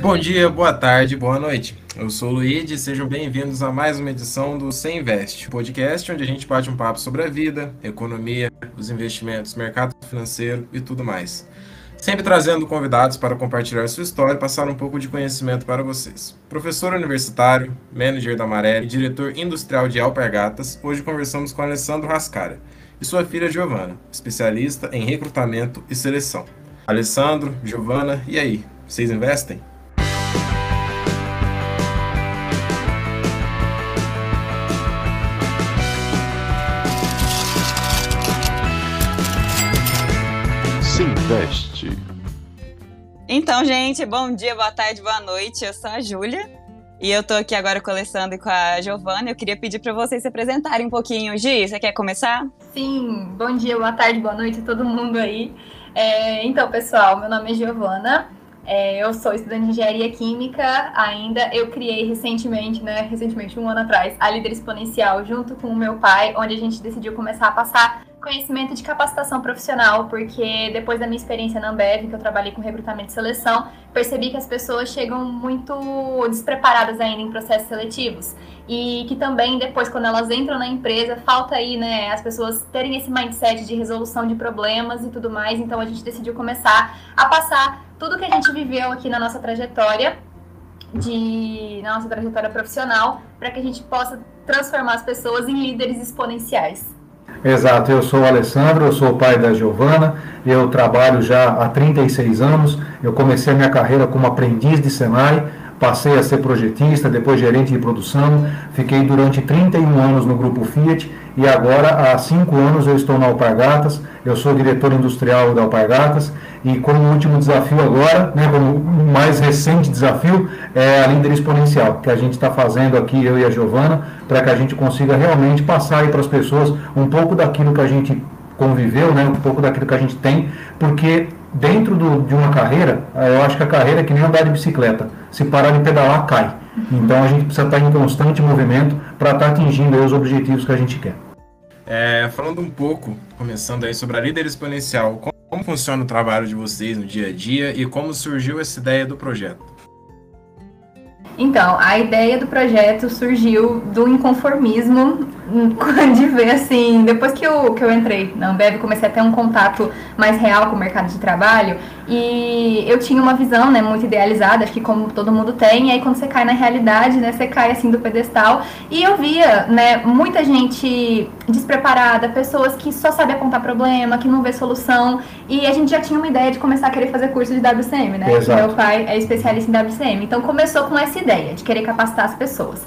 Bom dia, boa tarde, boa noite. Eu sou o Luigi e sejam bem-vindos a mais uma edição do Sem Invest, podcast onde a gente bate um papo sobre a vida, economia, os investimentos, mercado financeiro e tudo mais. Sempre trazendo convidados para compartilhar sua história e passar um pouco de conhecimento para vocês. Professor universitário, manager da Maré e diretor industrial de Alpargatas, hoje conversamos com Alessandro Rascara e sua filha Giovana, especialista em recrutamento e seleção. Alessandro, Giovana, e aí, vocês investem? Então, gente, bom dia, boa tarde, boa noite. Eu sou a Júlia e eu tô aqui agora com o Alessandro e com a Giovana. Eu queria pedir para vocês se apresentarem um pouquinho. Gi, você quer começar? Sim, bom dia, boa tarde, boa noite a todo mundo aí. É, então, pessoal, meu nome é Giovana. É, eu sou estudante de engenharia química ainda. Eu criei recentemente, né? Recentemente, um ano atrás, a Líder Exponencial junto com o meu pai, onde a gente decidiu começar a passar conhecimento de capacitação profissional, porque depois da minha experiência na Ambev, que eu trabalhei com recrutamento e seleção, percebi que as pessoas chegam muito despreparadas ainda em processos seletivos. E que também, depois, quando elas entram na empresa, falta aí, né, as pessoas terem esse mindset de resolução de problemas e tudo mais. Então, a gente decidiu começar a passar tudo que a gente viveu aqui na nossa trajetória de na nossa trajetória profissional para que a gente possa transformar as pessoas em líderes exponenciais. Exato, eu sou o Alessandro, eu sou o pai da Giovana, eu trabalho já há 36 anos, eu comecei a minha carreira como aprendiz de Senai, passei a ser projetista, depois gerente de produção, fiquei durante 31 anos no grupo Fiat e agora há 5 anos eu estou na Alpargatas, eu sou diretor industrial da Alpargatas e como último desafio agora, né, como mais recente desafio, é a líder exponencial, que a gente está fazendo aqui, eu e a Giovana, para que a gente consiga realmente passar para as pessoas um pouco daquilo que a gente conviveu, né, um pouco daquilo que a gente tem, porque dentro do, de uma carreira, eu acho que a carreira é que nem andar de bicicleta. Se parar de pedalar, cai. Então a gente precisa estar em constante movimento para estar atingindo os objetivos que a gente quer. É, falando um pouco, começando aí sobre a líder exponencial, como, como funciona o trabalho de vocês no dia a dia e como surgiu essa ideia do projeto? Então, a ideia do projeto surgiu do inconformismo de ver assim, depois que eu, que eu entrei na Ambev, comecei a ter um contato mais real com o mercado de trabalho e eu tinha uma visão, né, muito idealizada, acho que como todo mundo tem, e aí quando você cai na realidade, né, você cai assim do pedestal e eu via, né, muita gente despreparada, pessoas que só sabem apontar problema, que não vê solução e a gente já tinha uma ideia de começar a querer fazer curso de WCM, né, meu pai é especialista em WCM, então começou com essa ideia de querer capacitar as pessoas.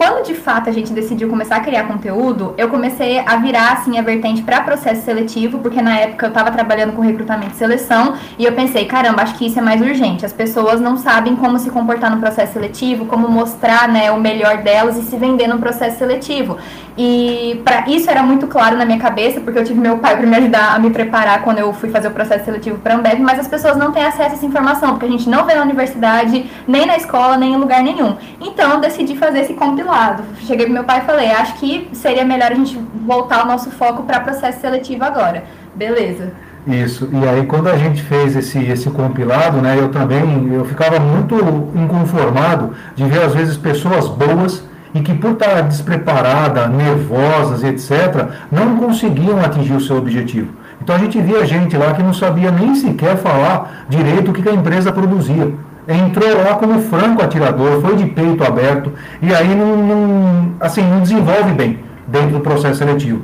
Quando de fato a gente decidiu começar a criar conteúdo, eu comecei a virar assim a vertente para processo seletivo, porque na época eu estava trabalhando com recrutamento e seleção, e eu pensei, caramba, acho que isso é mais urgente. As pessoas não sabem como se comportar no processo seletivo, como mostrar, né, o melhor delas e se vender no processo seletivo. E para isso era muito claro na minha cabeça, porque eu tive meu pai para me ajudar a me preparar quando eu fui fazer o processo seletivo para Ambev, mas as pessoas não têm acesso a essa informação, porque a gente não vê na universidade, nem na escola, nem em lugar nenhum. Então eu decidi fazer esse compilado. Cheguei pro meu pai e falei: "Acho que seria melhor a gente voltar o nosso foco para processo seletivo agora". Beleza. Isso. E aí quando a gente fez esse, esse compilado, né, eu também eu ficava muito inconformado de ver às vezes pessoas boas e que por estar despreparada, nervosas, etc., não conseguiam atingir o seu objetivo. Então a gente via gente lá que não sabia nem sequer falar direito o que a empresa produzia. Entrou lá como franco atirador, foi de peito aberto, e aí não, não, assim, não desenvolve bem dentro do processo seletivo.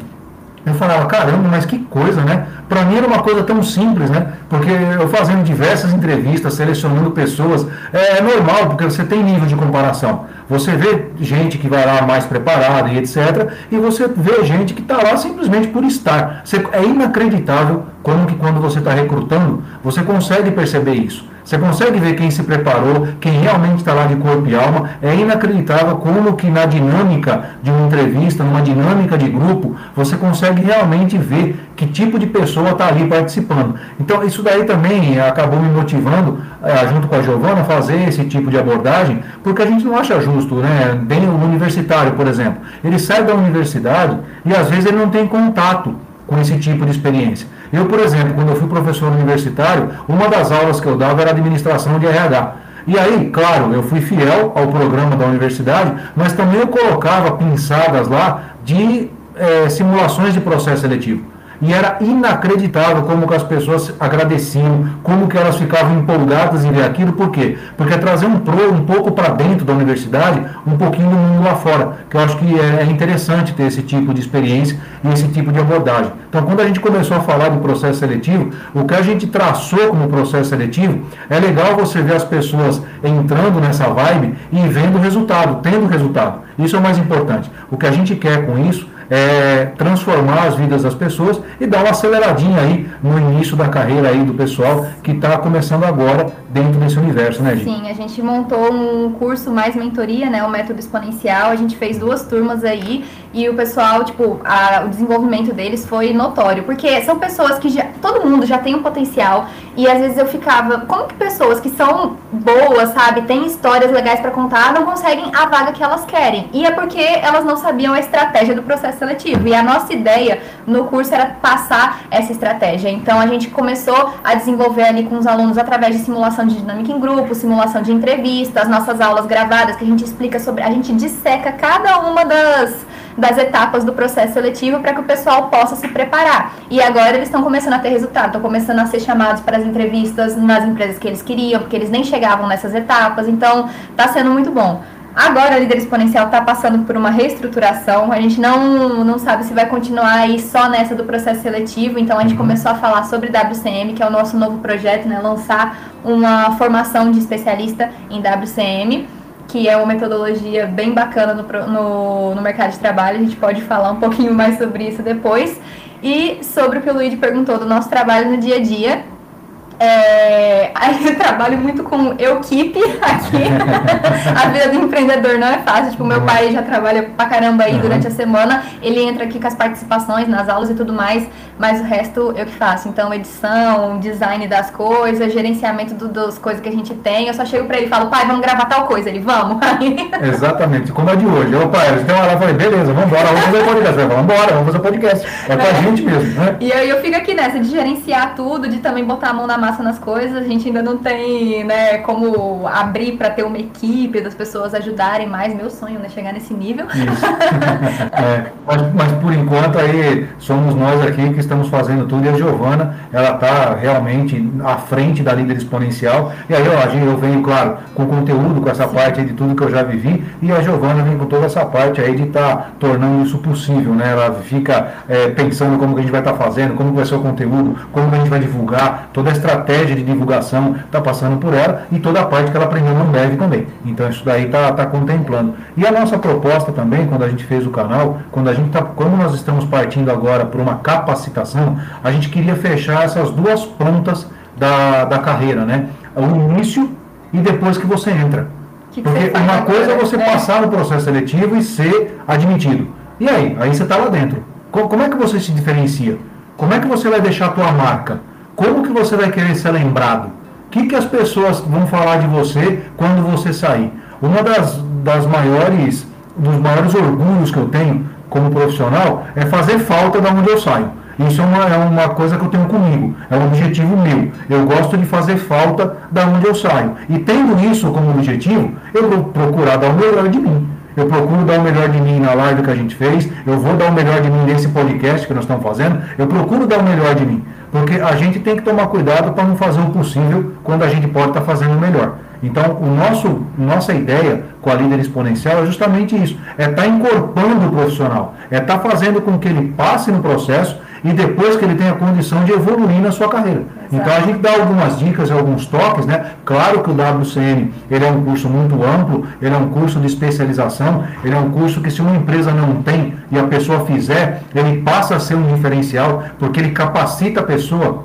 Eu falava, caramba, mas que coisa, né? Para mim era uma coisa tão simples, né? Porque eu fazendo diversas entrevistas, selecionando pessoas, é, é, normal, porque você tem nível de comparação. Você vê gente que vai lá mais preparada e etc. E você vê gente que está lá simplesmente por estar. Você, é inacreditável como que quando você está recrutando, você consegue perceber isso. Você consegue ver quem se preparou, quem realmente está lá de corpo e alma. É inacreditável como que na dinâmica de uma entrevista, numa dinâmica de grupo, você consegue realmente ver que tipo de pessoa está ali participando. Então, isso daí também acabou me motivando, eh, junto com a Giovana, a fazer esse tipo de abordagem, porque a gente não acha justo, né? Bem o universitário, por exemplo. Ele sai da universidade e às vezes ele não tem contato com esse tipo de experiência. Eu, por exemplo, quando eu fui professor universitário, uma das aulas que eu dava era administração de RH. E aí, claro, eu fui fiel ao programa da universidade, mas também eu colocava pinçadas lá de é, simulações de processo seletivo. E era inacreditável como que as pessoas agradeciam, como que elas ficavam empolgadas em ver aquilo. Por quê? Porque é trazer um, pro, um pouco para dentro da universidade, um pouquinho do mundo lá fora. Que eu acho que é, é interessante ter esse tipo de experiência e esse tipo de abordagem. Então, quando a gente começou a falar do processo seletivo, o que a gente traçou como processo seletivo, é legal você ver as pessoas entrando nessa vibe e vendo o resultado, tendo resultado. Isso é o mais importante. O que a gente quer com isso é, transformar as vidas das pessoas e dar uma aceleradinha aí no início da carreira aí do pessoal que está começando agora dentro desse universo, né? Sim, a gente montou um curso mais mentoria, né, o método exponencial. A gente fez duas turmas aí e o pessoal, tipo, a, o desenvolvimento deles foi notório, porque são pessoas que já, todo mundo já tem um potencial e às vezes eu ficava, como que pessoas que são boas, sabe, têm histórias legais para contar, não conseguem a vaga que elas querem? E é porque elas não sabiam a estratégia do processo seletivo. E a nossa ideia no curso era passar essa estratégia. Então a gente começou a desenvolver ali com os alunos através de simulação de dinâmica em grupo, simulação de entrevistas, nossas aulas gravadas que a gente explica sobre, a gente disseca cada uma das das etapas do processo seletivo para que o pessoal possa se preparar. E agora eles estão começando a ter resultado, estão começando a ser chamados para as entrevistas nas empresas que eles queriam, porque eles nem chegavam nessas etapas, então está sendo muito bom. Agora a Líder Exponencial está passando por uma reestruturação. A gente não, não sabe se vai continuar aí só nessa do processo seletivo. Então a gente uhum. começou a falar sobre WCM, que é o nosso novo projeto, né? Lançar uma formação de especialista em WCM que é uma metodologia bem bacana no, no, no, mercado de trabalho. A gente pode falar um pouquinho mais sobre isso depois. E sobre o que o Luigi perguntou do nosso trabalho no dia a dia. É, eu trabalho muito com equipe aqui. a vida do empreendedor não é fácil. Tipo, meu pai já trabalha pra caramba aí uhum. durante a semana. Ele entra aqui com as participações nas aulas e tudo mais, mas o resto eu que faço. Então, edição, design das coisas, gerenciamento do, das coisas que a gente tem. Eu só chego pra ele e falo, pai, vamos gravar tal coisa. Ele, vamos. Exatamente, como a de hoje. Ô, pai, você tem uma lá, eu falei, beleza, vamos embora, vamos fazer podcast. Vamos embora, vamos fazer podcast. É com a é. gente mesmo, né? E aí eu fico aqui nessa de gerenciar tudo, de também botar a mão na massa nas coisas. A gente ainda não tem, né, como abrir para ter uma equipe das pessoas ajudarem mais. Meu sonho, né, chegar nesse nível. é, mas, mas, por enquanto aí somos nós aqui que estamos fazendo tudo e a Giovana, ela está realmente à frente da líder exponencial. E aí ó, eu venho, claro, com conteúdo, com essa Sim. parte de tudo que eu já vivi, e a Giovana vem com toda essa parte aí de estar tá tornando isso possível, né? Ela fica é, pensando como que a gente vai estar tá fazendo, como vai ser o conteúdo, como que a gente vai divulgar, toda a estratégia de divulgação está passando por ela e toda a parte que ela aprendeu no Dev também. Então isso daí está tá contemplando. E a nossa proposta também, quando a gente fez o canal, quando a gente tá, como nós estamos partindo agora por uma capacitação, a gente queria fechar essas duas pontas da, da carreira, né? O início e depois que você entra. Que Porque que uma coisa é você é. passar no processo seletivo e ser admitido. E aí? Aí você está lá dentro. Como é que você se diferencia? Como é que você vai deixar a tua marca? Como que você vai querer ser lembrado? O que, que as pessoas vão falar de você quando você sair? Uma das, das maiores, dos maiores orgulhos que eu tenho como profissional é fazer falta da onde eu saio. Isso é uma, é uma coisa que eu tenho comigo, é um objetivo meu. Eu gosto de fazer falta da onde eu saio. E tendo isso como objetivo, eu vou procurar dar o melhor de mim. Eu procuro dar o melhor de mim na live que a gente fez, eu vou dar o melhor de mim nesse podcast que nós estamos fazendo, eu procuro dar o melhor de mim. Porque a gente tem que tomar cuidado para não fazer o possível quando a gente pode estar tá fazendo o melhor. Então, o nosso, nossa ideia com a líder exponencial é justamente isso: é estar tá incorporando o profissional, é estar tá fazendo com que ele passe no processo e depois que ele tenha condição de evoluir na sua carreira. Exato. Então a gente dá algumas dicas, alguns toques, né? Claro que o WCN ele é um curso muito amplo, ele é um curso de especialização, ele é um curso que se uma empresa não tem e a pessoa fizer, ele passa a ser um diferencial, porque ele capacita a pessoa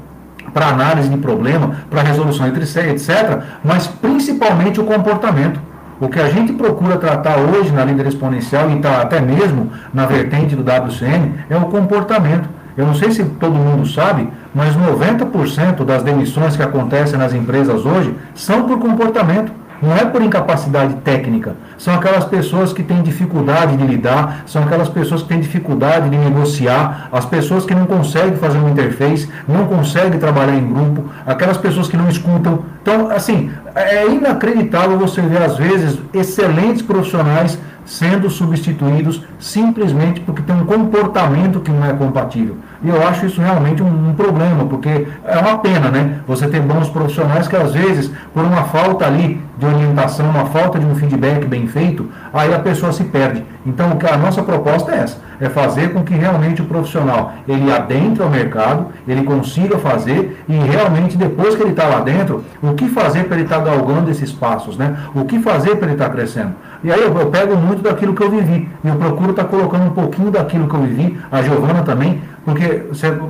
para análise de problema, para resolução entre si, etc., mas principalmente o comportamento. O que a gente procura tratar hoje na líder exponencial e tá até mesmo na vertente do WCN é o comportamento. Eu não sei se todo mundo sabe, mas 90% das demissões que acontecem nas empresas hoje são por comportamento. Não é por incapacidade técnica, são aquelas pessoas que têm dificuldade de lidar, são aquelas pessoas que têm dificuldade de negociar, as pessoas que não conseguem fazer uma interface, não conseguem trabalhar em grupo, aquelas pessoas que não escutam. Então, assim, é inacreditável você ver, às vezes, excelentes profissionais sendo substituídos simplesmente porque tem um comportamento que não é compatível. E eu acho isso realmente um, um, problema, porque é uma pena, né? Você ter bons profissionais que às vezes, por uma falta ali de orientação, uma falta de um feedback bem feito, aí a pessoa se perde. Então, a nossa proposta é essa, é fazer com que realmente o profissional, ele adentre ao mercado, ele consiga fazer e realmente depois que ele está lá dentro, o que fazer para ele estar tá galgando esses passos, né? O que fazer para ele estar tá crescendo. E aí eu, eu, pego muito daquilo que eu vivi, e eu procuro estar tá colocando um pouquinho daquilo que eu vivi, a Giovana também, porque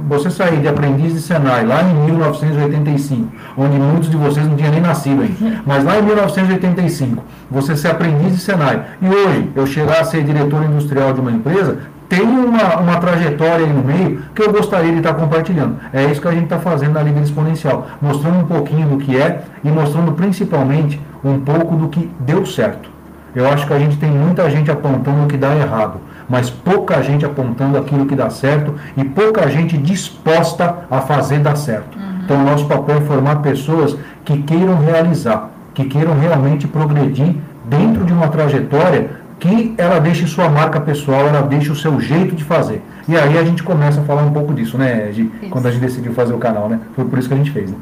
você sair de aprendiz de Senai lá em 1985, onde muitos de vocês não tinham nem nascido ainda, mas lá em 1985, você ser aprendiz de Senai, e hoje eu chegar a ser diretor industrial de uma empresa, tem uma, uma trajetória aí no meio que eu gostaria de estar compartilhando. É isso que a gente está fazendo na Liga Exponencial, mostrando um pouquinho do que é e mostrando principalmente um pouco do que deu certo. Eu acho que a gente tem muita gente apontando o que dá errado mas pouca gente apontando aquilo que dá certo e pouca gente disposta a fazer dar certo. Uhum. Então, o nosso papel é formar pessoas que queiram realizar, que queiram realmente progredir dentro de uma trajetória que ela deixe sua marca pessoal, ela deixe o seu jeito de fazer. E aí a gente começa a falar um pouco disso, né, Gi? Quando a gente decidiu fazer o canal, né? Foi por isso que a gente fez, né?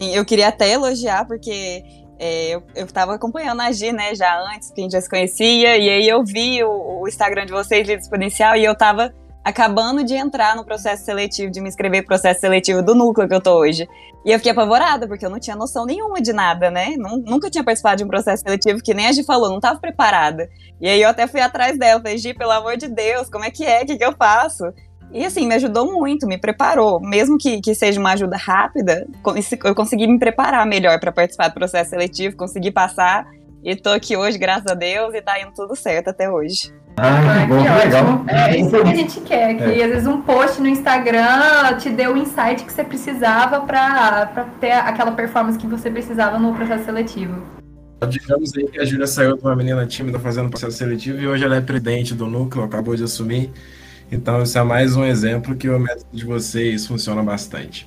Eu queria até elogiar, porque é, eu, eu tava acompanhando a Gi, né, já antes, que a gente já se conhecia, e aí eu vi o, o Instagram de vocês, Líder Exponencial, e eu tava acabando de entrar no processo seletivo, de me inscrever no processo seletivo do núcleo que eu tô hoje. E eu fiquei apavorada, porque eu não tinha noção nenhuma de nada, né? Nunca tinha participado de um processo seletivo, que nem a Gi falou, não tava preparada. E aí eu até fui atrás dela, falei, Gi, pelo amor de Deus, como é que é? O que, que eu faço? E assim, me ajudou muito, me preparou. Mesmo que, que seja uma ajuda rápida, eu consegui me preparar melhor para participar do processo seletivo, consegui passar. E tô aqui hoje, graças a Deus, e tá indo tudo certo até hoje. Ah, que, bom, que legal. É isso que a gente quer, que é. às vezes um post no Instagram te deu o insight que você precisava para ter aquela performance que você precisava no processo seletivo. Digamos aí que a Júlia saiu de uma menina tímida fazendo processo seletivo e hoje ela é presidente do núcleo, acabou de assumir. Então, isso é mais um exemplo que o método de vocês funciona bastante.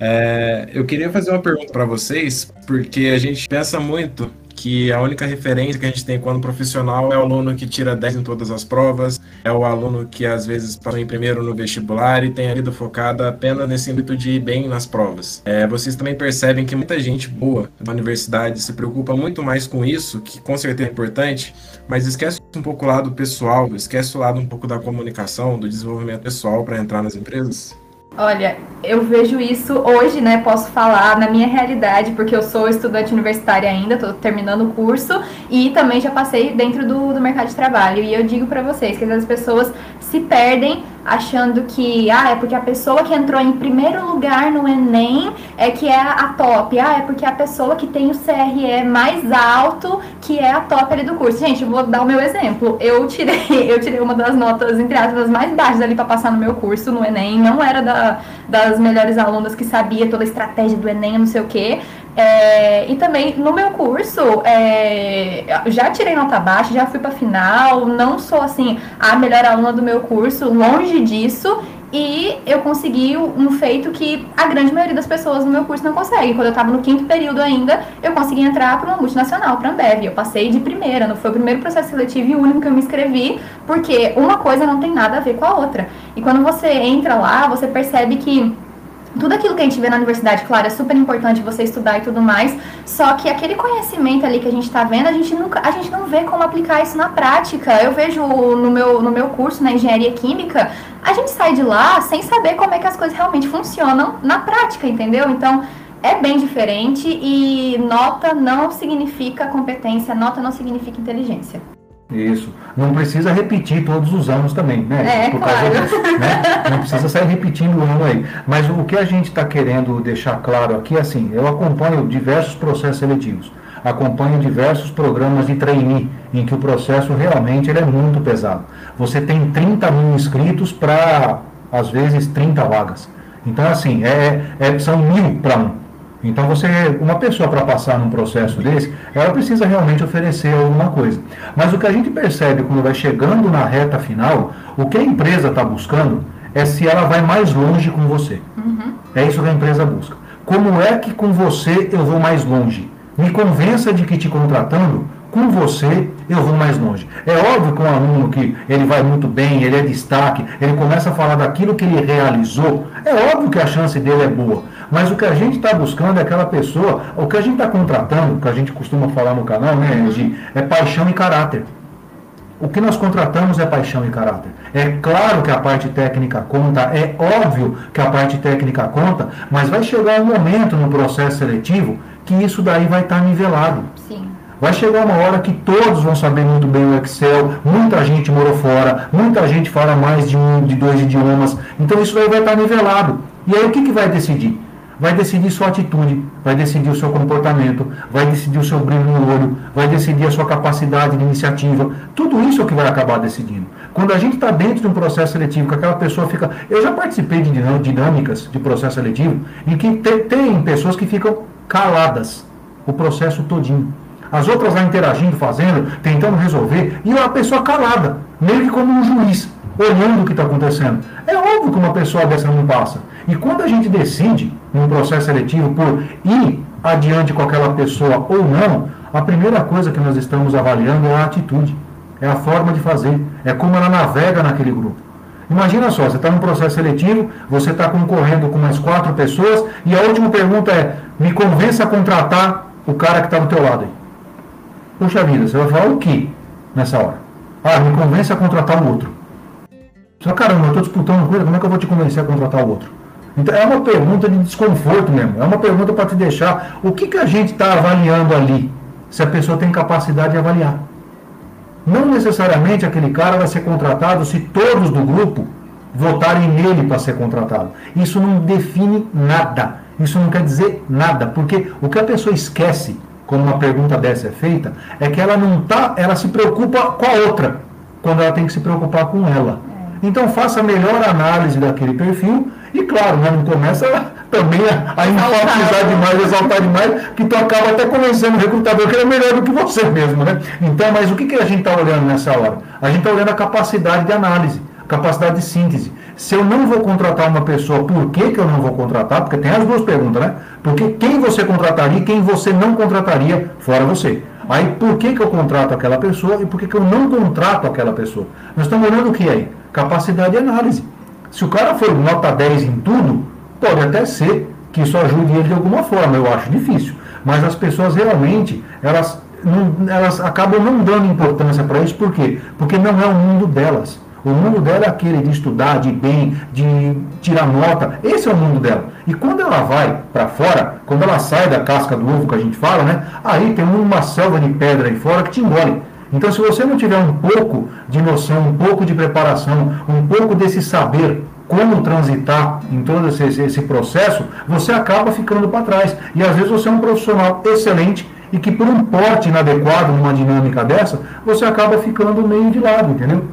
É, eu queria fazer uma pergunta para vocês, porque a gente pensa muito que a única referência que a gente tem quando profissional é o aluno que tira 10 em todas as provas, é o aluno que às vezes passa em primeiro no vestibular e tem a vida focada apenas nesse âmbito de ir bem nas provas. É, vocês também percebem que muita gente boa da universidade se preocupa muito mais com isso, que com certeza é importante, mas esquece um pouco o lado pessoal, esquece o lado um pouco da comunicação, do desenvolvimento pessoal para entrar nas empresas? Olha, eu vejo isso hoje, né? Posso falar na minha realidade, porque eu sou estudante universitária ainda, estou terminando o curso e também já passei dentro do, do mercado de trabalho. E eu digo para vocês que as pessoas se perdem achando que ah, é porque a pessoa que entrou em primeiro lugar no Enem é que é a top. Ah, é porque a pessoa que tem o CRE mais alto que é a top ali do curso. Gente, vou dar o meu exemplo. Eu tirei, eu tirei uma das notas, entre aspas, mais baixas ali para passar no meu curso no Enem. Não era da, das melhores alunas que sabia toda a estratégia do Enem, não sei o quê. É, e também no meu curso, é, já tirei nota baixa, já fui para final, não sou assim a melhor aluna do meu curso, longe disso. E eu consegui um feito que a grande maioria das pessoas no meu curso não consegue. Quando eu estava no quinto período ainda, eu consegui entrar para uma multinacional, para a Ambev. Eu passei de primeira, não foi o primeiro processo seletivo e o único que eu me inscrevi, porque uma coisa não tem nada a ver com a outra. E quando você entra lá, você percebe que tudo aquilo que a gente vê na universidade, claro, é super importante você estudar e tudo mais, só que aquele conhecimento ali que a gente está vendo, a gente, nunca, a gente não vê como aplicar isso na prática. Eu vejo no meu, no meu curso na engenharia química, a gente sai de lá sem saber como é que as coisas realmente funcionam na prática, entendeu? Então, é bem diferente e nota não significa competência, nota não significa inteligência. Isso. Não precisa repetir todos os anos também, né? É, Por claro. Disso, né? Não precisa sair repetindo o ano aí. Mas o que a gente está querendo deixar claro aqui é assim, eu acompanho diversos processos seletivos, acompanho diversos programas de trainee, em que o processo realmente ele é muito pesado. Você tem 30 mil inscritos para, às vezes, 30 vagas. Então, assim, é, é são mil para um. Então você, uma pessoa para passar num processo desse, ela precisa realmente oferecer alguma coisa. Mas o que a gente percebe quando vai chegando na reta final, o que a empresa está buscando é se ela vai mais longe com você. Uhum. É isso que a empresa busca. Como é que com você eu vou mais longe? Me convença de que te contratando, com você eu vou mais longe. É óbvio que um aluno que ele vai muito bem, ele é destaque, ele começa a falar daquilo que ele realizou, é óbvio que a chance dele é boa. Mas o que a gente está buscando é aquela pessoa, o que a gente está contratando, o que a gente costuma falar no canal, né, de, é paixão e caráter. O que nós contratamos é paixão e caráter. É claro que a parte técnica conta, é óbvio que a parte técnica conta, mas vai chegar um momento no processo seletivo que isso daí vai estar tá nivelado. Sim. Vai chegar uma hora que todos vão saber muito bem o Excel, muita gente morou fora, muita gente fala mais de um, de dois idiomas, então isso daí vai estar tá nivelado. E aí o que, que vai decidir? Vai decidir sua atitude, vai decidir o seu comportamento, vai decidir o seu brilho no olho, vai decidir a sua capacidade de iniciativa. Tudo isso é o que vai acabar decidindo. Quando a gente está dentro de um processo seletivo, que aquela pessoa fica. Eu já participei de dinâmicas de processo seletivo em que tem pessoas que ficam caladas o processo todinho. As outras lá interagindo, fazendo, tentando resolver, e a pessoa calada, meio que como um juiz, olhando o que está acontecendo. É óbvio que uma pessoa dessa não passa. E quando a gente decide, num processo seletivo, por ir adiante com aquela pessoa ou não, a primeira coisa que nós estamos avaliando é a atitude, é a forma de fazer, é como ela navega naquele grupo. Imagina só, você está num processo seletivo, você está concorrendo com mais quatro pessoas, e a última pergunta é: me convença a contratar o cara que está do teu lado aí. Puxa vida, você vai falar o que nessa hora? Ah, me convence a contratar o outro. Só caramba, eu estou disputando coisa, como é que eu vou te convencer a contratar o outro? Então é uma pergunta de desconforto mesmo, é uma pergunta para te deixar. O que, que a gente está avaliando ali? Se a pessoa tem capacidade de avaliar. Não necessariamente aquele cara vai ser contratado se todos do grupo votarem nele para ser contratado. Isso não define nada. Isso não quer dizer nada, porque o que a pessoa esquece quando uma pergunta dessa é feita é que ela não tá, ela se preocupa com a outra, quando ela tem que se preocupar com ela. É. Então faça a melhor análise daquele perfil e claro, né, não começa também a, a enfatizar demais, exaltar demais, que tu acaba até convencendo o recrutador que ele é melhor do que você mesmo, né? Então, mas o que, que a gente está olhando nessa hora? A gente está olhando a capacidade de análise, capacidade de síntese. Se eu não vou contratar uma pessoa, por que, que eu não vou contratar? Porque tem as duas perguntas, né? Porque quem você contrataria e quem você não contrataria, fora você. Aí, por que, que eu contrato aquela pessoa e por que, que eu não contrato aquela pessoa? Nós estamos olhando o que aí? Capacidade de análise. Se o cara for nota 10 em tudo, pode até ser que isso ajude ele de alguma forma, eu acho difícil. Mas as pessoas realmente, elas, não, elas acabam não dando importância para isso, por quê? Porque não é o mundo delas. O mundo dela é aquele de estudar, de bem, de tirar nota. Esse é o mundo dela. E quando ela vai para fora, quando ela sai da casca do ovo que a gente fala, né? Aí tem uma selva de pedra aí fora que te engole. Então, se você não tiver um pouco de noção, um pouco de preparação, um pouco desse saber como transitar em todo esse, esse processo, você acaba ficando para trás. E às vezes você é um profissional excelente e que por um porte inadequado numa dinâmica dessa, você acaba ficando meio de lado, entendeu?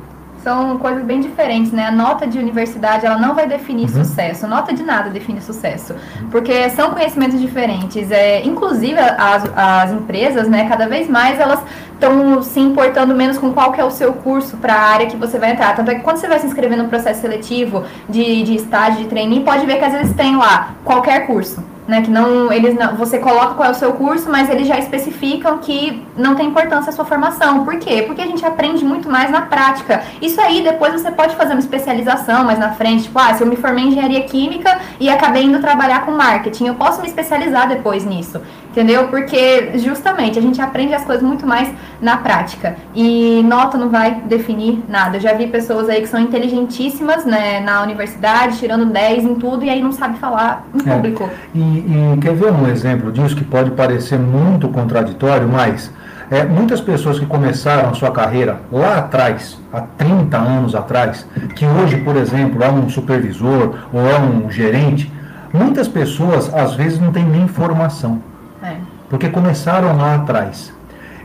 São coisas bem diferentes, né? A nota de universidade, ela não vai definir uhum. sucesso. Nota de nada define sucesso. Porque são conhecimentos diferentes. É, inclusive, as, as empresas, né, cada vez mais, elas estão se importando menos com qual que é o seu curso para a área que você vai entrar. Tanto é que quando você vai se inscrever no processo seletivo de, de estágio, de trainee, pode ver que às vezes tem lá qualquer curso né? Que não, eles não, você coloca qual é o seu curso, mas eles já especificam que não tem importância a sua formação. Por quê? Porque a gente aprende muito mais na prática. Isso aí depois você pode fazer uma especialização mais na frente, tipo, ah, se eu me formei em engenharia química e acabei indo trabalhar com marketing, eu posso me especializar depois nisso entendeu? Porque justamente a gente aprende as coisas muito mais na prática e nota não vai definir nada. Eu já vi pessoas aí que são inteligentíssimas né, na universidade, tirando 10 em tudo e aí não sabe falar em é. público. É. E, e, quer ver um exemplo disso que pode parecer muito contraditório, mas é, muitas pessoas que começaram a sua carreira lá atrás, há 30 anos atrás, que hoje, por exemplo, é um supervisor ou é um gerente, muitas pessoas às vezes não têm nem formação. É. Porque começaram lá atrás.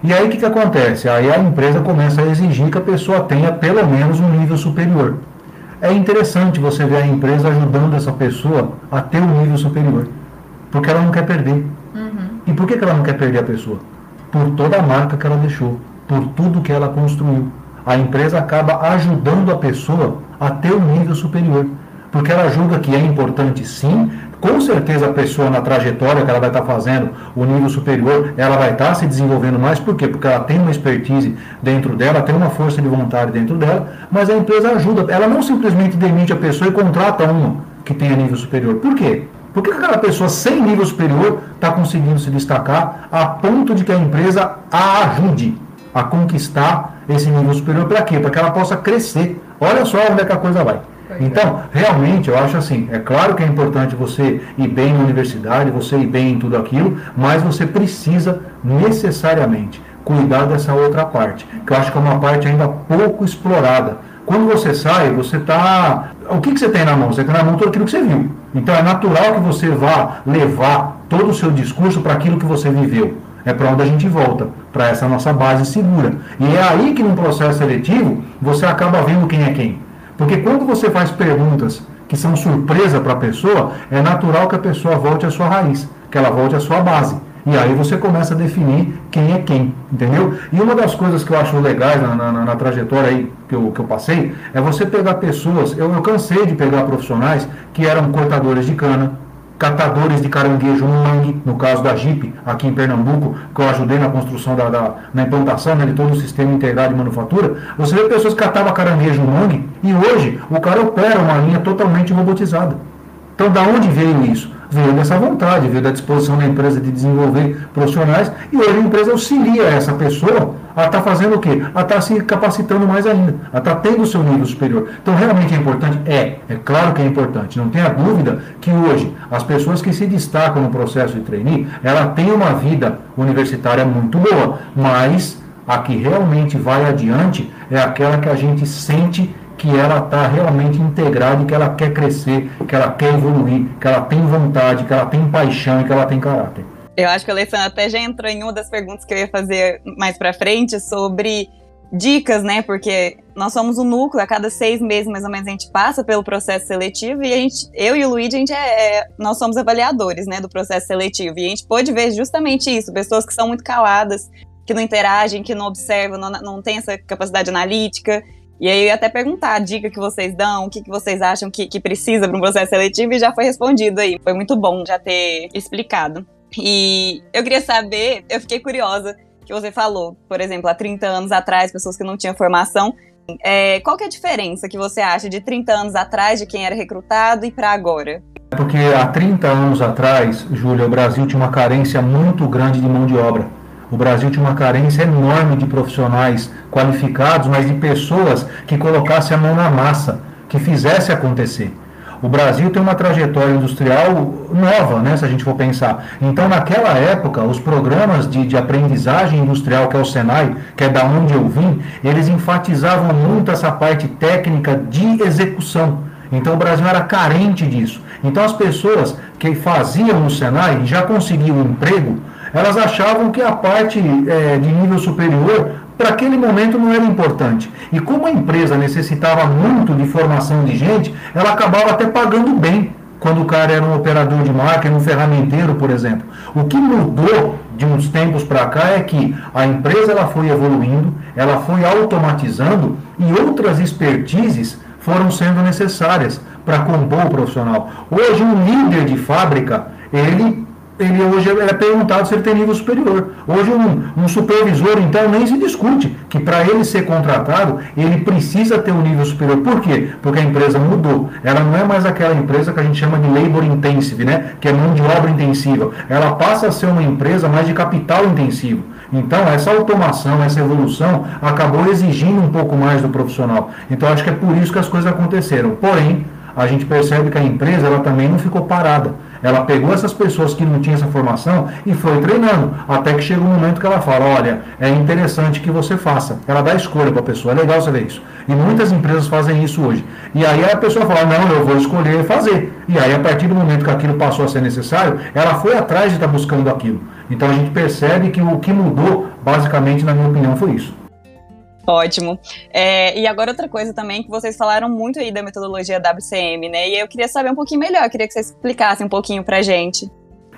E aí o que, que acontece? Aí a empresa começa a exigir que a pessoa tenha pelo menos um nível superior. É interessante você ver a empresa ajudando essa pessoa a ter um nível superior. Porque ela não quer perder. Uhum. E por que, que ela não quer perder a pessoa? Por toda a marca que ela deixou, por tudo que ela construiu. A empresa acaba ajudando a pessoa a ter um nível superior. Porque ela julga que é importante sim, com certeza a pessoa na trajetória que ela vai estar fazendo, o nível superior, ela vai estar se desenvolvendo mais, por quê? Porque ela tem uma expertise dentro dela, tem uma força de vontade dentro dela, mas a empresa ajuda, ela não simplesmente demite a pessoa e contrata uma que tenha nível superior. Por quê? Por que aquela pessoa sem nível superior está conseguindo se destacar a ponto de que a empresa a ajude a conquistar esse nível superior? Para quê? Para que ela possa crescer. Olha só onde é que a coisa vai. Então, realmente, eu acho assim, é claro que é importante você ir bem na universidade, você ir bem em tudo aquilo, mas você precisa necessariamente cuidar dessa outra parte, que eu acho que é uma parte ainda pouco explorada. Quando você sai, você está. O que, que você tem na mão? Você tem na mão tudo aquilo que você viu. Então é natural que você vá levar todo o seu discurso para aquilo que você viveu. É para onde a gente volta, para essa nossa base segura. E é aí que, num processo seletivo, você acaba vendo quem é quem. Porque quando você faz perguntas que são surpresa para a pessoa, é natural que a pessoa volte à sua raiz, que ela volte à sua base. E aí você começa a definir quem é quem, entendeu? E uma das coisas que eu acho legais na, na, na trajetória aí que eu, que eu passei é você pegar pessoas, eu, eu cansei de pegar profissionais que eram cortadores de cana, catadores de caranguejo no mangue, no caso da Jeep, aqui em Pernambuco, que eu ajudei na construção, da, da na implantação né, de todo o sistema integrado de manufatura, você vê pessoas que catavam caranguejo no mangue e hoje o cara opera uma linha totalmente robotizada. Então, da onde veio isso? Veio dessa vontade, veio da disposição da empresa de desenvolver profissionais e hoje a empresa auxilia essa pessoa a estar tá fazendo o quê? A estar tá se capacitando mais ainda, a estar tá tendo o seu nível superior. Então realmente é importante? É, é claro que é importante. Não tenha dúvida que hoje as pessoas que se destacam no processo de trainee, ela tem uma vida universitária muito boa, mas a que realmente vai adiante é aquela que a gente sente que ela está realmente integrada e que ela quer crescer, que ela quer evoluir, que ela tem vontade, que ela tem paixão e que ela tem caráter. Eu acho que a Alessandra até já entrou em uma das perguntas que eu ia fazer mais para frente sobre dicas, né? Porque nós somos um núcleo, a cada seis meses mais ou menos a gente passa pelo processo seletivo e a gente, eu e o Luigi, a gente é, é, nós somos avaliadores, né, do processo seletivo e a gente pode ver justamente isso, pessoas que são muito caladas, que não interagem, que não observam, não, não têm essa capacidade analítica e aí eu ia até perguntar a dica que vocês dão, o que, que vocês acham que, que precisa para um processo seletivo, e já foi respondido aí. Foi muito bom já ter explicado. E eu queria saber, eu fiquei curiosa, que você falou, por exemplo, há 30 anos atrás, pessoas que não tinham formação. É, qual que é a diferença que você acha de 30 anos atrás, de quem era recrutado, e para agora? Porque há 30 anos atrás, Júlia, o Brasil tinha uma carência muito grande de mão de obra. O Brasil tinha uma carência enorme de profissionais qualificados, mas de pessoas que colocassem a mão na massa, que fizesse acontecer. O Brasil tem uma trajetória industrial nova, né, se a gente for pensar. Então, naquela época, os programas de, de aprendizagem industrial, que é o Senai, que é da onde eu vim, eles enfatizavam muito essa parte técnica de execução. Então, o Brasil era carente disso. Então, as pessoas que faziam no Senai já conseguiam um emprego elas achavam que a parte é, de nível superior, para aquele momento, não era importante. E como a empresa necessitava muito de formação de gente, ela acabava até pagando bem quando o cara era um operador de máquina, um ferramenteiro, por exemplo. O que mudou de uns tempos para cá é que a empresa ela foi evoluindo, ela foi automatizando e outras expertises foram sendo necessárias para compor o profissional. Hoje, um líder de fábrica, ele ele hoje é perguntado se ele tem nível superior. Hoje um, um supervisor, então, nem se discute que para ele ser contratado, ele precisa ter um nível superior. Por quê? Porque a empresa mudou. Ela não é mais aquela empresa que a gente chama de labor intensive, né? que é mão de obra intensiva. Ela passa a ser uma empresa mais de capital intensivo. Então, essa automação, essa evolução acabou exigindo um pouco mais do profissional. Então, acho que é por isso que as coisas aconteceram. Porém, a gente percebe que a empresa ela também não ficou parada. Ela pegou essas pessoas que não tinham essa formação e foi treinando, até que chega um momento que ela fala: olha, é interessante que você faça. Ela dá escolha para a pessoa, é legal você ver isso. E muitas empresas fazem isso hoje. E aí a pessoa fala: não, eu vou escolher fazer. E aí, a partir do momento que aquilo passou a ser necessário, ela foi atrás de estar buscando aquilo. Então a gente percebe que o que mudou, basicamente, na minha opinião, foi isso. Ótimo. É, e agora outra coisa também que vocês falaram muito aí da metodologia WCM, né? E eu queria saber um pouquinho melhor, queria que vocês explicassem um pouquinho pra gente.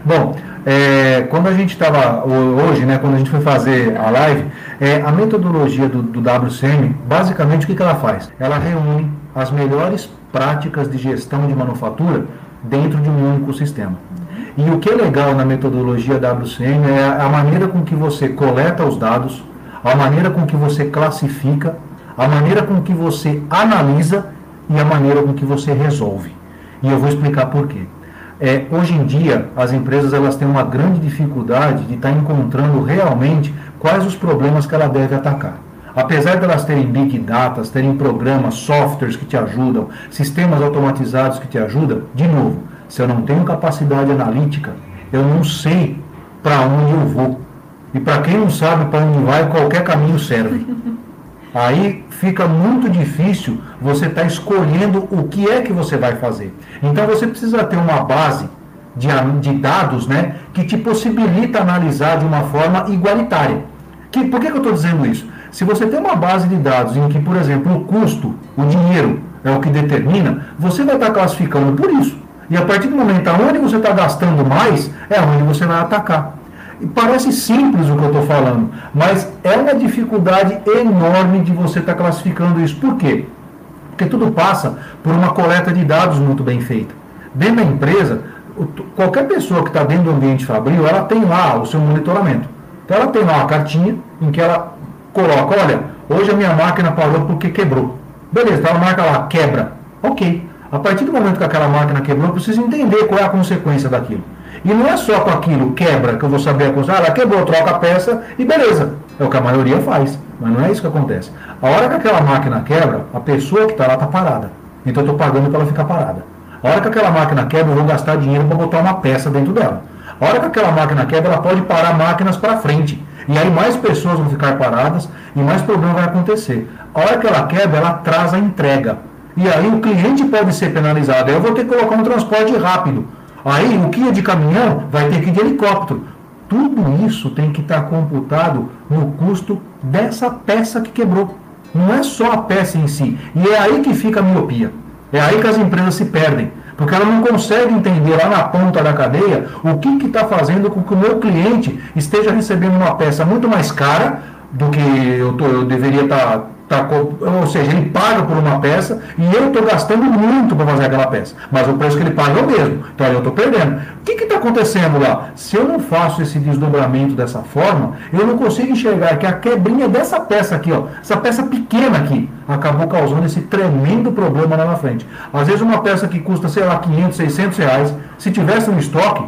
Bom, é, quando a gente estava hoje, né, quando a gente foi fazer a live, é, a metodologia do, do WCM, basicamente o que, que ela faz? Ela reúne as melhores práticas de gestão de manufatura dentro de um único sistema. E o que é legal na metodologia WCM é a maneira com que você coleta os dados, a maneira com que você classifica, a maneira com que você analisa e a maneira com que você resolve. E eu vou explicar por quê. É, hoje em dia, as empresas elas têm uma grande dificuldade de estar encontrando realmente quais os problemas que ela deve atacar. Apesar de elas terem big data, terem programas, softwares que te ajudam, sistemas automatizados que te ajudam, de novo, se eu não tenho capacidade analítica, eu não sei para onde eu vou. E para quem não sabe para onde vai, qualquer caminho serve. Aí fica muito difícil você estar tá escolhendo o que é que você vai fazer. Então você precisa ter uma base de, de dados né, que te possibilita analisar de uma forma igualitária. Que, por que, que eu estou dizendo isso? Se você tem uma base de dados em que, por exemplo, o custo, o dinheiro, é o que determina, você vai estar tá classificando por isso. E a partir do momento onde você está gastando mais, é onde você vai atacar. Parece simples o que eu estou falando, mas é uma dificuldade enorme de você estar tá classificando isso. Por quê? Porque tudo passa por uma coleta de dados muito bem feita. Dentro da empresa, qualquer pessoa que está dentro do ambiente fabril, ela tem lá o seu monitoramento. Então ela tem lá uma cartinha em que ela coloca, olha, hoje a minha máquina parou porque quebrou. Beleza, então ela marca lá, quebra. Ok. A partir do momento que aquela máquina quebrou, eu preciso entender qual é a consequência daquilo. E não é só com aquilo quebra que eu vou saber a consequência. Ah, ela quebrou, troca a peça e beleza. É o que a maioria faz. Mas não é isso que acontece. A hora que aquela máquina quebra, a pessoa que está lá está parada. Então eu estou pagando para ela ficar parada. A hora que aquela máquina quebra, eu vou gastar dinheiro para botar uma peça dentro dela. A hora que aquela máquina quebra, ela pode parar máquinas para frente. E aí mais pessoas vão ficar paradas e mais problema vai acontecer. A hora que ela quebra, ela atrasa a entrega. E aí o cliente pode ser penalizado. Eu vou ter que colocar um transporte rápido. Aí o que é de caminhão vai ter que ir de helicóptero. Tudo isso tem que estar computado no custo dessa peça que quebrou. Não é só a peça em si. E é aí que fica a miopia. É aí que as empresas se perdem. Porque ela não consegue entender lá na ponta da cadeia o que está fazendo com que o meu cliente esteja recebendo uma peça muito mais cara do que eu, tô, eu deveria estar tá Tá, ou seja, ele paga por uma peça e eu estou gastando muito para fazer aquela peça. Mas o preço que ele paga é o mesmo. Então aí eu estou perdendo. O que está acontecendo lá? Se eu não faço esse desdobramento dessa forma, eu não consigo enxergar que a quebrinha dessa peça aqui, ó, essa peça pequena aqui, acabou causando esse tremendo problema lá na frente. Às vezes uma peça que custa, sei lá, 500, 600 reais, se tivesse no estoque,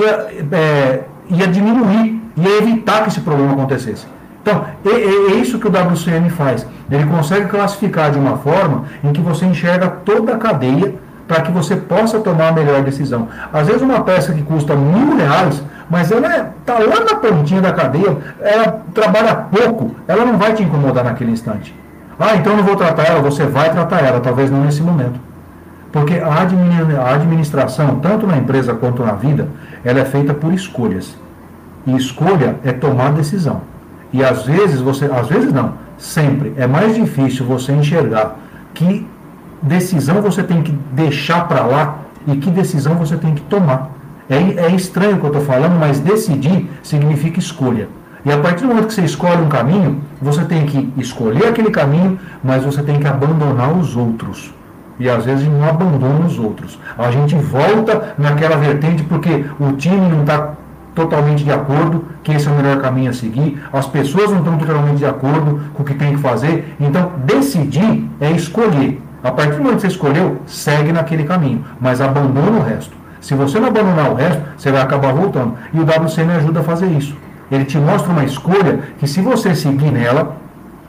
ia, é, ia diminuir, ia evitar que esse problema acontecesse. Então, é, é, é, isso que o WCM faz. Ele consegue classificar de uma forma em que você enxerga toda a cadeia para que você possa tomar a melhor decisão. Às vezes uma peça que custa mil reais, mas ela está é, lá na pontinha da cadeia, ela trabalha pouco, ela não vai te incomodar naquele instante. Ah, então eu não vou tratar ela, você vai tratar ela, talvez não nesse momento. Porque a administração, tanto na empresa quanto na vida, ela é feita por escolhas. E escolha é tomar decisão. E às vezes você, às vezes não, sempre é mais difícil você enxergar que decisão você tem que deixar para lá e que decisão você tem que tomar. É, é estranho o que eu estou falando, mas decidir significa escolha. E a partir do momento que você escolhe um caminho, você tem que escolher aquele caminho, mas você tem que abandonar os outros. E às vezes não abandona os outros. A gente volta naquela vertente porque o time não está totalmente de acordo que esse é o melhor caminho a seguir, as pessoas não estão totalmente de acordo com o que tem que fazer, então decidir é escolher. A partir do momento que você escolheu, segue naquele caminho, mas abandona o resto. Se você não abandonar o resto, você vai acabar voltando. E o WCM ajuda a fazer isso. Ele te mostra uma escolha que, se você seguir nela,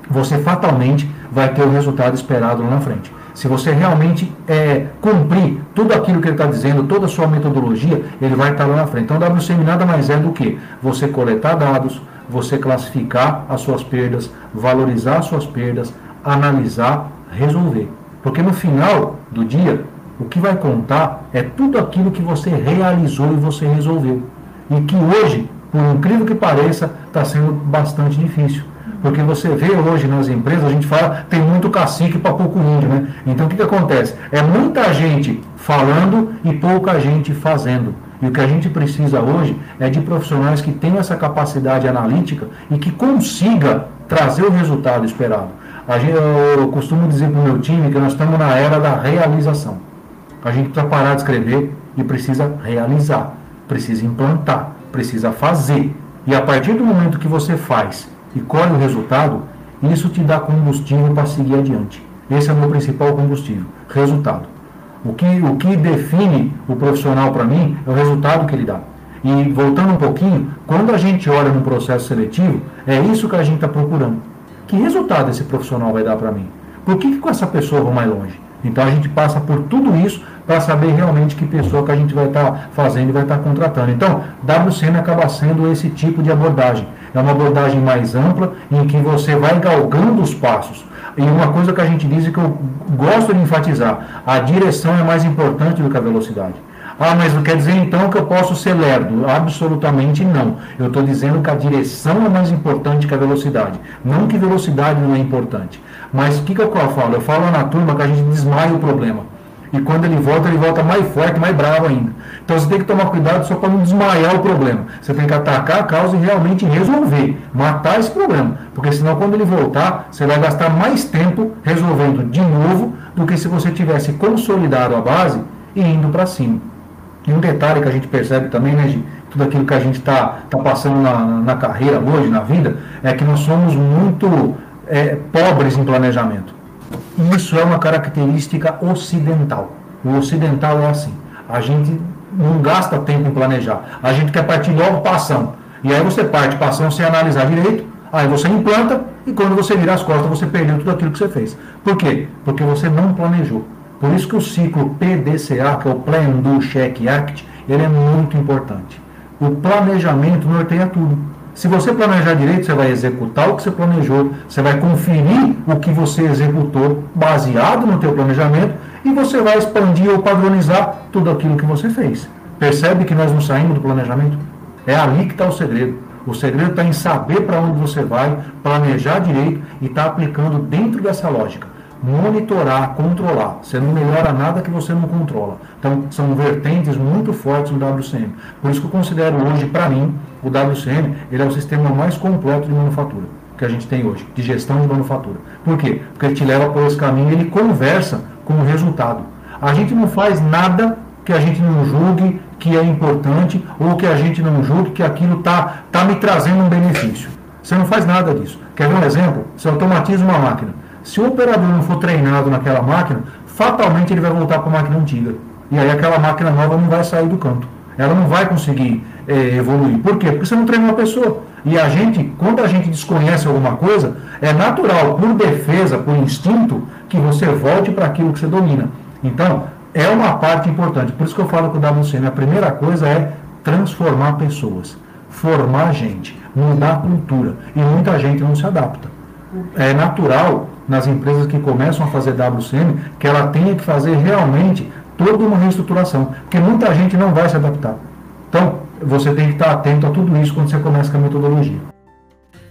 você fatalmente vai ter o resultado esperado lá na frente se você realmente é, cumprir tudo aquilo que ele está dizendo, toda a sua metodologia, ele vai estar lá na frente. Então, WCM nada mais é do que você coletar dados, você classificar as suas perdas, valorizar as suas perdas, analisar, resolver. Porque no final do dia, o que vai contar é tudo aquilo que você realizou e você resolveu. E que hoje, por incrível que pareça, está sendo bastante difícil. Porque você vê hoje nas empresas, a gente fala, tem muito cacique para pouco índio, né? Então o que, que acontece? É muita gente falando e pouca gente fazendo. E o que a gente precisa hoje é de profissionais que tenham essa capacidade analítica e que consiga trazer o resultado esperado. Gente, eu costumo dizer para o meu time que nós estamos na era da realização. A gente precisa parar de escrever e precisa realizar, precisa implantar, precisa fazer. E a partir do momento que você faz e colhe o resultado, isso te dá combustível para seguir adiante. Esse é o meu principal combustível, resultado. O que, o que define o profissional para mim é o resultado que ele dá. E voltando um pouquinho, quando a gente olha no processo seletivo, é isso que a gente está procurando. Que resultado esse profissional vai dar para mim? Por que, que com essa pessoa eu vou mais longe? Então a gente passa por tudo isso para saber realmente que pessoa que a gente vai estar tá fazendo e vai estar tá contratando. Então, WCM acaba sendo esse tipo de abordagem. É uma abordagem mais ampla em que você vai galgando os passos. E uma coisa que a gente diz e que eu gosto de enfatizar: a direção é mais importante do que a velocidade. Ah, mas não quer dizer então que eu posso ser lerdo? Absolutamente não. Eu estou dizendo que a direção é mais importante que a velocidade. Não que velocidade não é importante. Mas o que, que eu falo? Eu falo na turma que a gente desmaia o problema. E quando ele volta, ele volta mais forte, mais bravo ainda. Então você tem que tomar cuidado só para não desmaiar o problema. Você tem que atacar a causa e realmente resolver, matar esse problema. Porque senão, quando ele voltar, você vai gastar mais tempo resolvendo de novo do que se você tivesse consolidado a base e indo para cima. E um detalhe que a gente percebe também, né, de tudo aquilo que a gente está tá passando na, na, carreira hoje, na vida, é que nós somos muito é, pobres em planejamento. Isso é uma característica ocidental. O ocidental é assim. A gente não gasta tempo em planejar. A gente quer partir logo para ação. E aí você parte para ação sem analisar direito, aí você implanta e quando você vira as costas você perdeu tudo aquilo que você fez. Por quê? Porque você não planejou. Por isso que o ciclo PDCA, que é o Plan, Do, Check, Act, ele é muito importante. O planejamento norteia tudo. Se você planejar direito, você vai executar o que você planejou, você vai conferir o que você executou baseado no teu planejamento e você vai expandir ou padronizar tudo aquilo que você fez. Percebe que nós não saímos do planejamento? É ali que está o segredo. O segredo está em saber para onde você vai, planejar direito e estar tá aplicando dentro dessa lógica monitorar, controlar. Você não melhora nada que você não controla. Então, são vertentes muito fortes no WCM. Por isso que eu considero hoje, para mim, o WCM ele é o sistema mais completo de manufatura que a gente tem hoje, de gestão de manufatura. Por quê? Porque ele te leva por esse caminho e ele conversa com o resultado. A gente não faz nada que a gente não julgue que é importante ou que a gente não julgue que aquilo está tá me trazendo um benefício. Você não faz nada disso. Quer ver um exemplo? Você automatiza uma máquina. Se o operador não for treinado naquela máquina, fatalmente ele vai voltar para a máquina antiga. E aí aquela máquina nova não vai sair do canto. Ela não vai conseguir é, evoluir. Por quê? Porque você não treinou a pessoa. E a gente, quando a gente desconhece alguma coisa, é natural, por defesa, por instinto, que você volte para aquilo que você domina. Então, é uma parte importante. Por isso que eu falo com o WCM, a primeira coisa é transformar pessoas, formar gente, mudar a cultura. E muita gente não se adapta. É natural nas empresas que começam a fazer WCM, que ela tenha que fazer realmente toda uma reestruturação, porque muita gente não vai se adaptar. Então, você tem que estar atento a tudo isso quando você começa com a metodologia.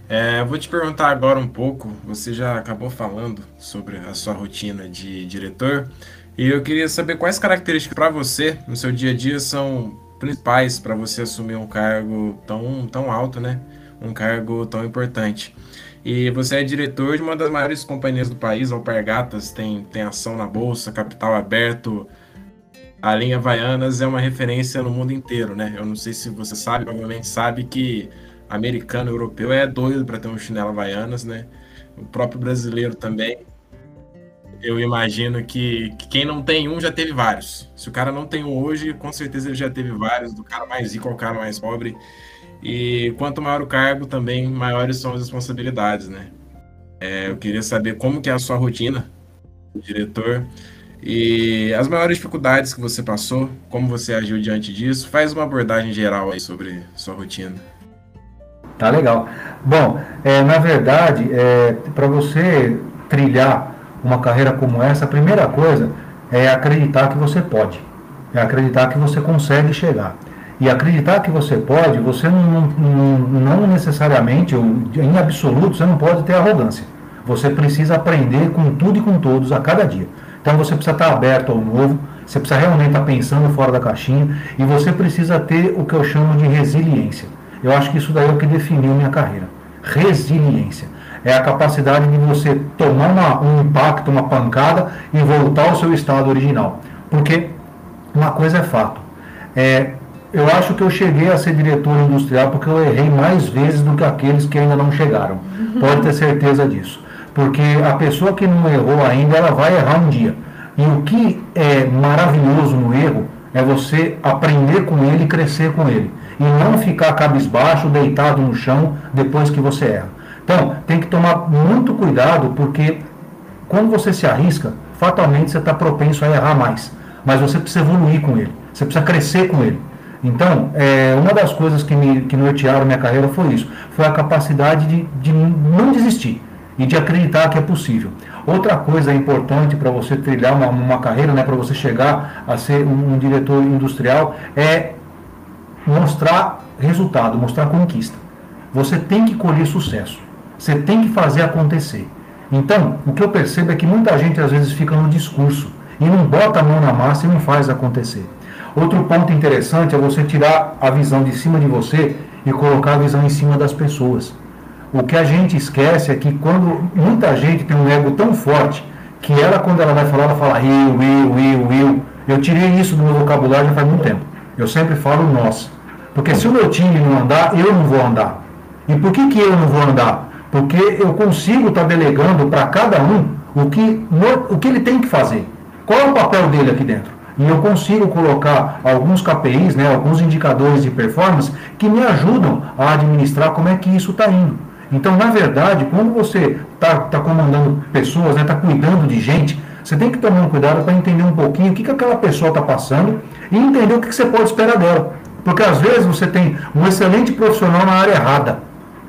É, vou te perguntar agora um pouco, você já acabou falando sobre a sua rotina de diretor, e eu queria saber quais características para você, no seu dia a dia, são principais para você assumir um cargo tão, tão alto, né? Um cargo tão importante. E você é diretor de uma das maiores companhias do país, Alpargatas, tem, tem ação na Bolsa, capital aberto. A linha Havaianas é uma referência no mundo inteiro, né? Eu não sei se você sabe, provavelmente sabe que americano, europeu é doido para ter um chinelo Havaianas, né? O próprio brasileiro também. Eu imagino que, que, quem não tem um já teve vários. Se o cara não tem um hoje, com certeza ele já teve vários, do cara mais rico ao cara mais pobre. E quanto maior o cargo, também maiores são as responsabilidades, né? É, eu queria saber como que é a sua rotina, diretor, e as maiores dificuldades que você passou, como você agiu diante disso. Faz uma abordagem geral aí sobre sua rotina. Tá legal. Bom, é, na verdade, é, para você trilhar uma carreira como essa, a primeira coisa é acreditar que você pode, é acreditar que você consegue chegar. E acreditar que você pode, você não, não, não necessariamente, ou em absoluto, você não pode ter arrogância. Você precisa aprender com tudo e com todos a cada dia. Então você precisa estar aberto ao novo Você precisa realmente estar pensando fora da caixinha e você precisa ter o que eu chamo de resiliência. Eu acho que isso daí é o que definiu minha carreira. Resiliência. É a capacidade de você tomar uma, um impacto, uma pancada e voltar ao seu estado original. Porque uma coisa é fato. É, eu acho que eu cheguei a ser diretor industrial porque eu errei mais vezes do que aqueles que ainda não chegaram. Pode ter certeza disso. Porque a pessoa que não errou ainda, ela vai errar um dia. E o que é maravilhoso no erro é você aprender com ele e crescer com ele. E não ficar cabisbaixo, deitado no chão depois que você erra. Então, tem que tomar muito cuidado, porque quando você se arrisca, fatalmente você está propenso a errar mais. Mas você precisa evoluir com ele, você precisa crescer com ele. Então, é, uma das coisas que, me, que nortearam minha carreira foi isso: foi a capacidade de, de não desistir e de acreditar que é possível. Outra coisa importante para você trilhar uma, uma carreira, né, para você chegar a ser um, um diretor industrial, é mostrar resultado, mostrar conquista. Você tem que colher sucesso. Você tem que fazer acontecer. Então, o que eu percebo é que muita gente às vezes fica no discurso e não bota a mão na massa e não faz acontecer. Outro ponto interessante é você tirar a visão de cima de você e colocar a visão em cima das pessoas. O que a gente esquece é que quando muita gente tem um ego tão forte que ela, quando ela vai falar, ela fala eu, eu, eu, eu. Eu tirei isso do meu vocabulário já faz muito tempo. Eu sempre falo nós. Porque se o meu time não andar, eu não vou andar. E por que, que eu não vou andar? Porque eu consigo estar tá delegando para cada um o que, o que ele tem que fazer. Qual é o papel dele aqui dentro? E eu consigo colocar alguns KPIs, né, alguns indicadores de performance que me ajudam a administrar como é que isso está indo. Então, na verdade, quando você está tá comandando pessoas, está né, tá cuidando de gente, você tem que tomar um cuidado para entender um pouquinho o que, que aquela pessoa está passando e entender o que, que você pode esperar dela. Porque às vezes você tem um excelente profissional na área errada.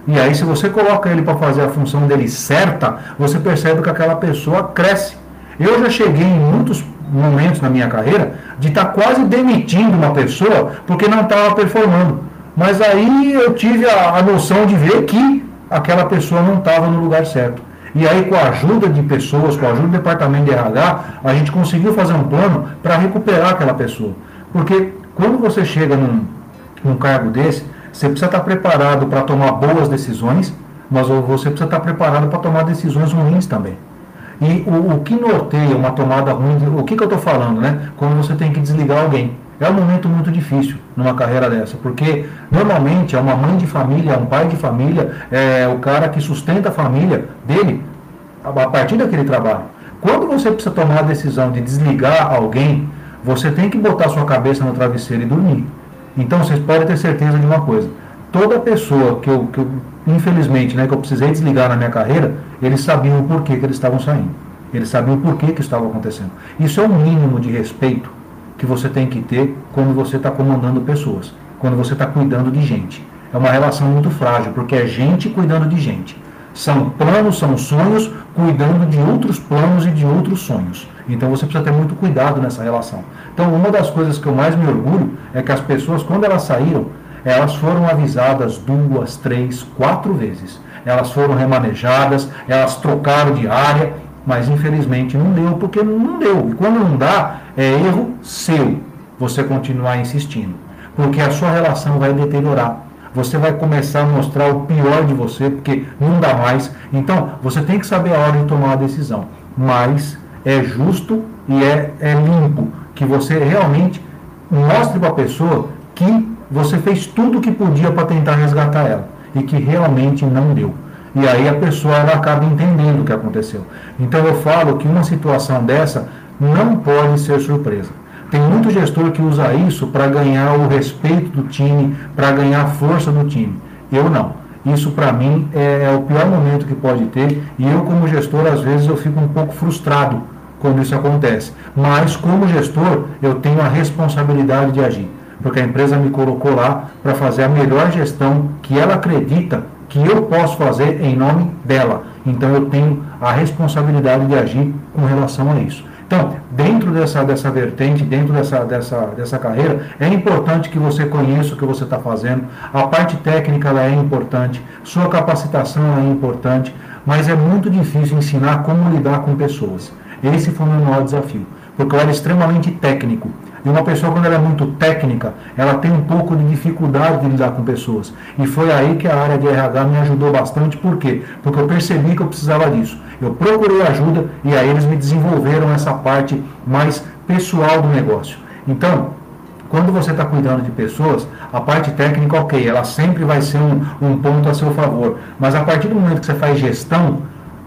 E aí, se você coloca ele para fazer a função dele certa, você percebe que aquela pessoa cresce. Eu já cheguei em muitos momentos na minha carreira de estar tá quase demitindo uma pessoa porque não estava performando. Mas aí eu tive a, a noção de ver que aquela pessoa não estava no lugar certo. E aí, com a ajuda de pessoas, com a ajuda do departamento de RH, a gente conseguiu fazer um plano para recuperar aquela pessoa. Porque quando você chega num, num cargo desse, você precisa estar preparado para tomar boas decisões, mas você precisa estar preparado para tomar decisões ruins também. E o, o que norteia uma tomada ruim, o que, que eu estou falando, né? Quando você tem que desligar alguém. É um momento muito difícil numa carreira dessa, porque normalmente é uma mãe de família, é um pai de família, é o cara que sustenta a família dele a partir daquele trabalho. Quando você precisa tomar a decisão de desligar alguém, você tem que botar sua cabeça no travesseiro e dormir. Então vocês podem ter certeza de uma coisa: toda pessoa que eu, que eu infelizmente, né, que eu precisei desligar na minha carreira, eles sabiam o porquê que eles estavam saindo. Eles sabiam o porquê que estava acontecendo. Isso é o mínimo de respeito que você tem que ter quando você está comandando pessoas, quando você está cuidando de gente. É uma relação muito frágil, porque é gente cuidando de gente. São planos, são sonhos, cuidando de outros planos e de outros sonhos. Então você precisa ter muito cuidado nessa relação. Então, uma das coisas que eu mais me orgulho é que as pessoas, quando elas saíram, elas foram avisadas duas, três, quatro vezes. Elas foram remanejadas, elas trocaram de área, mas infelizmente não deu, porque não deu. E quando não dá, é erro seu você continuar insistindo, porque a sua relação vai deteriorar. Você vai começar a mostrar o pior de você, porque não dá mais. Então, você tem que saber a hora de tomar a decisão. Mas é justo e é, é limpo que você realmente mostre para a pessoa que você fez tudo o que podia para tentar resgatar ela e que realmente não deu. E aí a pessoa ela acaba entendendo o que aconteceu. Então eu falo que uma situação dessa não pode ser surpresa. Tem muito gestor que usa isso para ganhar o respeito do time, para ganhar a força do time. Eu não. Isso para mim é, é, o pior momento que pode ter e eu como gestor às vezes eu fico um pouco frustrado quando isso acontece. Mas como gestor eu tenho a responsabilidade de agir porque a empresa me colocou lá para fazer a melhor gestão que ela acredita que eu posso fazer em nome dela. Então eu tenho a responsabilidade de agir com relação a isso. Então, dentro dessa, dessa vertente, dentro dessa, dessa, dessa carreira, é importante que você conheça o que você está fazendo. A parte técnica ela é importante, sua capacitação é importante, mas é muito difícil ensinar como lidar com pessoas. Esse foi o meu maior desafio. Porque eu era extremamente técnico. E uma pessoa, quando ela é muito técnica, ela tem um pouco de dificuldade de lidar com pessoas. E foi aí que a área de RH me ajudou bastante. Por quê? Porque eu percebi que eu precisava disso. Eu procurei ajuda e aí eles me desenvolveram essa parte mais pessoal do negócio. Então, quando você está cuidando de pessoas, a parte técnica, ok, ela sempre vai ser um, um ponto a seu favor. Mas a partir do momento que você faz gestão,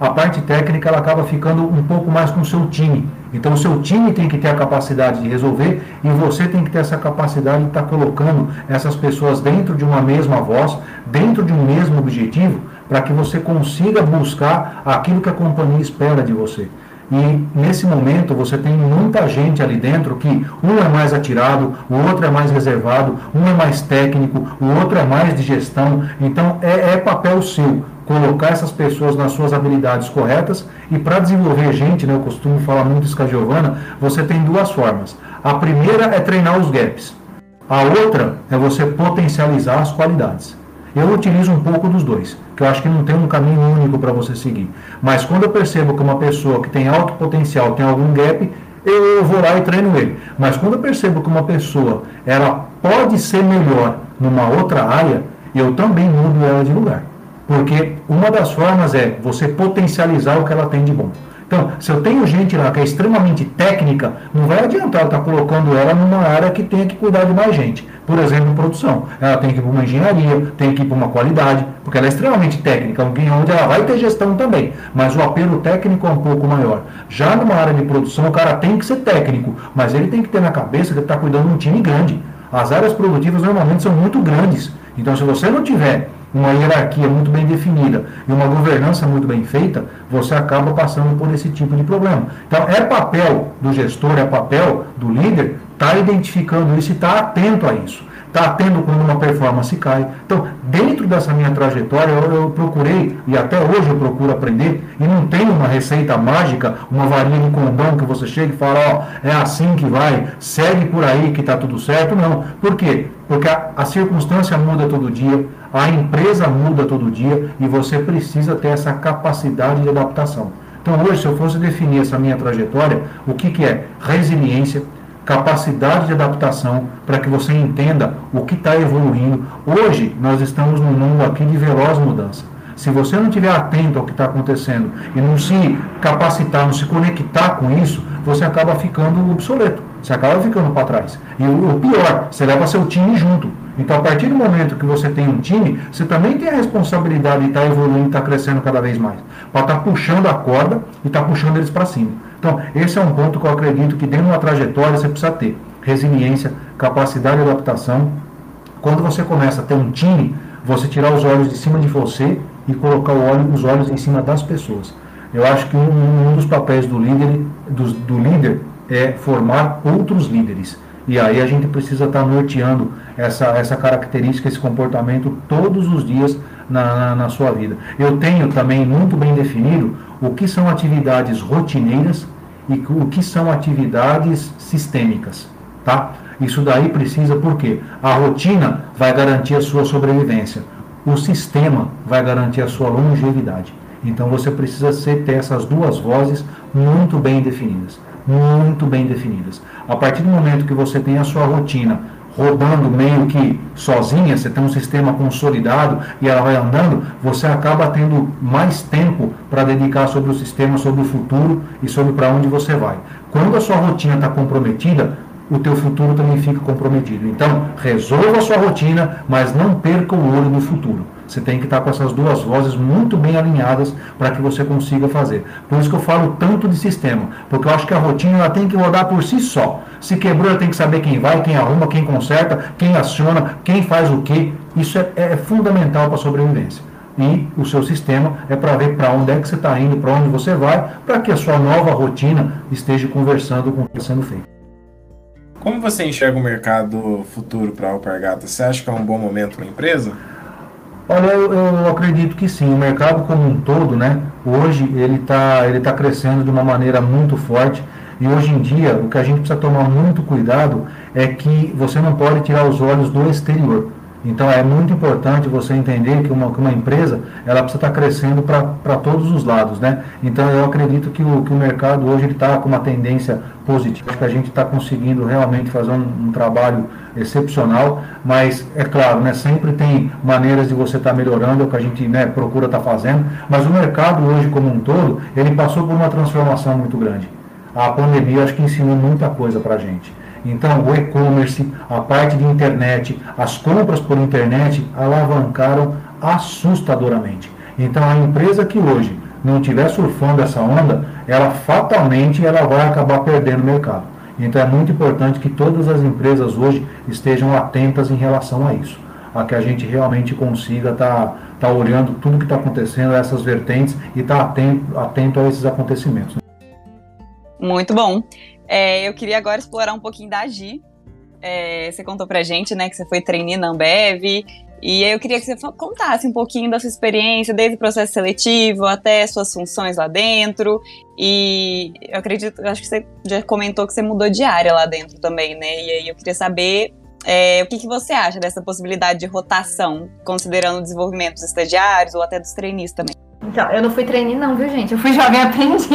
a parte técnica ela acaba ficando um pouco mais com o seu time. Então o seu time tem que ter a capacidade de resolver e você tem que ter essa capacidade de estar colocando essas pessoas dentro de uma mesma voz, dentro de um mesmo objetivo, para que você consiga buscar aquilo que a companhia espera de você. E nesse momento você tem muita gente ali dentro que um é mais atirado, o outro é mais reservado, um é mais técnico, o outro é mais de gestão. Então é, é papel seu colocar essas pessoas nas suas habilidades corretas e para desenvolver gente, né, eu costumo falar muito isso com a Giovana, você tem duas formas. A primeira é treinar os gaps. A outra é você potencializar as qualidades. Eu utilizo um pouco dos dois, que eu acho que não tem um caminho único para você seguir. Mas quando eu percebo que uma pessoa que tem alto potencial tem algum gap, eu vou lá e treino ele. Mas quando eu percebo que uma pessoa ela pode ser melhor numa outra área, eu também mudo ela de lugar. Porque uma das formas é você potencializar o que ela tem de bom. Então, se eu tenho gente lá que é extremamente técnica, não vai adiantar eu estar colocando ela numa área que tenha que cuidar de mais gente. Por exemplo, produção. Ela tem que ir para uma engenharia, tem que ir para uma qualidade, porque ela é extremamente técnica, onde ela vai ter gestão também, mas o apelo técnico é um pouco maior. Já numa área de produção, o cara tem que ser técnico, mas ele tem que ter na cabeça que ele está cuidando de um time grande. As áreas produtivas normalmente são muito grandes. Então, se você não tiver uma hierarquia muito bem definida e uma governança muito bem feita, você acaba passando por esse tipo de problema. Então, é papel do gestor, é papel do líder estar tá identificando isso e estar tá atento a isso. Está atento quando uma performance cai. Então, dentro dessa minha trajetória, eu, eu, procurei, e até hoje eu procuro aprender, e não tem uma receita mágica, uma varinha de condão que você chega e fala, ó, é assim que vai, segue por aí que está tudo certo. Não. Por quê? Porque a, a circunstância muda todo dia, a empresa muda todo dia e você precisa ter essa capacidade de adaptação. Então, hoje, se eu fosse definir essa minha trajetória, o que, que é? Resiliência, capacidade de adaptação, para que você entenda o que está evoluindo. Hoje, nós estamos num mundo aqui de veloz mudança. Se você não estiver atento ao que está acontecendo e não se capacitar, não se conectar com isso, você acaba ficando obsoleto, você acaba ficando para trás. E o, pior, você leva seu time junto. Então, a partir do momento que você tem um time, você também tem a responsabilidade de estar tá evoluindo, estar tá crescendo cada vez mais. Para estar tá puxando a corda e estar puxando eles para cima. Então, esse é um ponto que eu acredito que dentro de uma trajetória você precisa ter. Resiliência, capacidade de adaptação. Quando você começa a ter um time, você tirar os olhos de cima de você e colocar olho, os olhos em cima das pessoas. Eu acho que um, um dos papéis do líder, do, do líder é formar outros líderes. E aí a gente precisa estar norteando essa, essa característica, esse comportamento todos os dias na, na, na, sua vida. Eu tenho também muito bem definido o que são atividades rotineiras e o que são atividades sistêmicas. Tá? Isso daí precisa, porque a rotina vai garantir a sua sobrevivência, o sistema vai garantir a sua longevidade. Então você precisa ter essas duas vozes muito bem definidas muito bem definidas. A partir do momento que você tem a sua rotina rodando meio que sozinha, você tem um sistema consolidado e ela vai andando, você acaba tendo mais tempo para dedicar sobre o sistema, sobre o futuro e sobre para onde você vai. Quando a sua rotina está comprometida, o teu futuro também fica comprometido. Então, resolva a sua rotina, mas não perca o olho no futuro. Você tem que estar com essas duas vozes muito bem alinhadas para que você consiga fazer. Por isso que eu falo tanto de sistema, porque eu acho que a rotina ela tem que rodar por si só. Se quebrou, ela tem que saber quem vai, quem arruma, quem conserta, quem aciona, quem faz o quê. Isso é, é fundamental para a sobrevivência. E o seu sistema é para ver para onde é que você está indo, para onde você vai, para que a sua nova rotina esteja conversando com o que está sendo feito. Como você enxerga o mercado futuro para a Alpargata? Você acha que é um bom momento para a empresa? Olha, eu, eu, acredito que sim. O mercado como um todo, né? Hoje ele está ele tá crescendo de uma maneira muito forte. E hoje em dia, o que a gente precisa tomar muito cuidado é que você não pode tirar os olhos do exterior. Então é muito importante você entender que uma, que uma empresa ela precisa estar crescendo para todos os lados, né? Então eu acredito que o, que o mercado hoje está com uma tendência positiva, que a gente está conseguindo realmente fazer um, um, trabalho excepcional, mas é claro, né, sempre tem maneiras de você estar tá melhorando, é o que a gente né, procura estar tá fazendo, mas o mercado hoje como um todo, ele passou por uma transformação muito grande. A pandemia acho que ensinou muita coisa para a gente. Então, o e-commerce, a parte de internet, as compras por internet alavancaram assustadoramente. Então, a empresa que hoje não estiver surfando essa onda, ela fatalmente ela vai acabar perdendo o mercado. Então, é muito importante que todas as empresas hoje estejam atentas em relação a isso, a que a gente realmente consiga estar tá, tá olhando tudo que está acontecendo, essas vertentes e estar tá atento, atento a esses acontecimentos. Muito bom. É, eu queria agora explorar um pouquinho da Gi. É, você contou pra gente, né, que você foi treinar na Ambev. E eu queria que você contasse um pouquinho da sua experiência, desde o processo seletivo até suas funções lá dentro. E eu acredito, acho que você já comentou que você mudou de área lá dentro também, né? E aí eu queria saber é, o que, que você acha dessa possibilidade de rotação, considerando o desenvolvimento dos estagiários ou até dos trainees também. Então, eu não fui trainee não, viu, gente? Eu fui jovem aprendiz.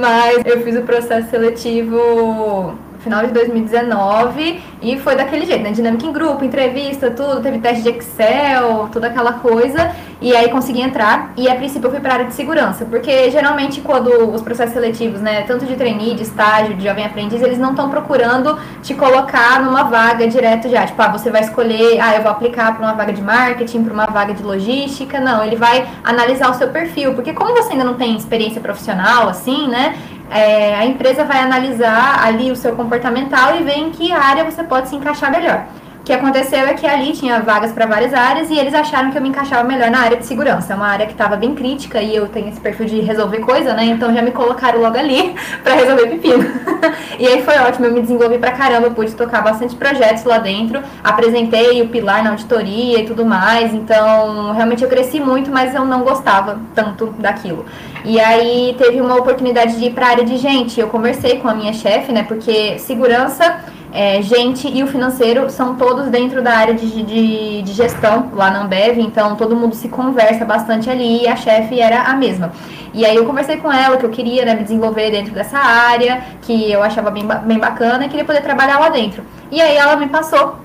Mas eu fiz o processo seletivo final de 2019 e foi daquele jeito, né? Dinâmica em grupo, entrevista, tudo, teve teste de Excel, toda aquela coisa. E aí consegui entrar e a princípio eu fui para área de segurança, porque geralmente quando os processos seletivos, né, tanto de trainee, de estágio, de jovem aprendiz, eles não estão procurando te colocar numa vaga direto já, tipo, ah, você vai escolher, ah, eu vou aplicar para uma vaga de marketing, para uma vaga de logística, não, ele vai analisar o seu perfil, porque como você ainda não tem experiência profissional assim, né, é, a empresa vai analisar ali o seu comportamental e ver em que área você pode se encaixar melhor. O que aconteceu é que ali tinha vagas para várias áreas e eles acharam que eu me encaixava melhor na área de segurança. É uma área que estava bem crítica e eu tenho esse perfil de resolver coisa, né? Então já me colocaram logo ali para resolver pepino. e aí foi ótimo, eu me desenvolvi pra caramba, pude tocar bastante projetos lá dentro, apresentei o pilar na auditoria e tudo mais. Então realmente eu cresci muito, mas eu não gostava tanto daquilo. E aí teve uma oportunidade de ir para a área de gente. Eu conversei com a minha chefe, né? Porque segurança é, gente e o financeiro são todos dentro da área de, de, de, gestão lá na Ambev, então todo mundo se conversa bastante ali e a chefe era a mesma. E aí eu conversei com ela que eu queria né, me desenvolver dentro dessa área, que eu achava bem, bem bacana e queria poder trabalhar lá dentro. E aí ela me passou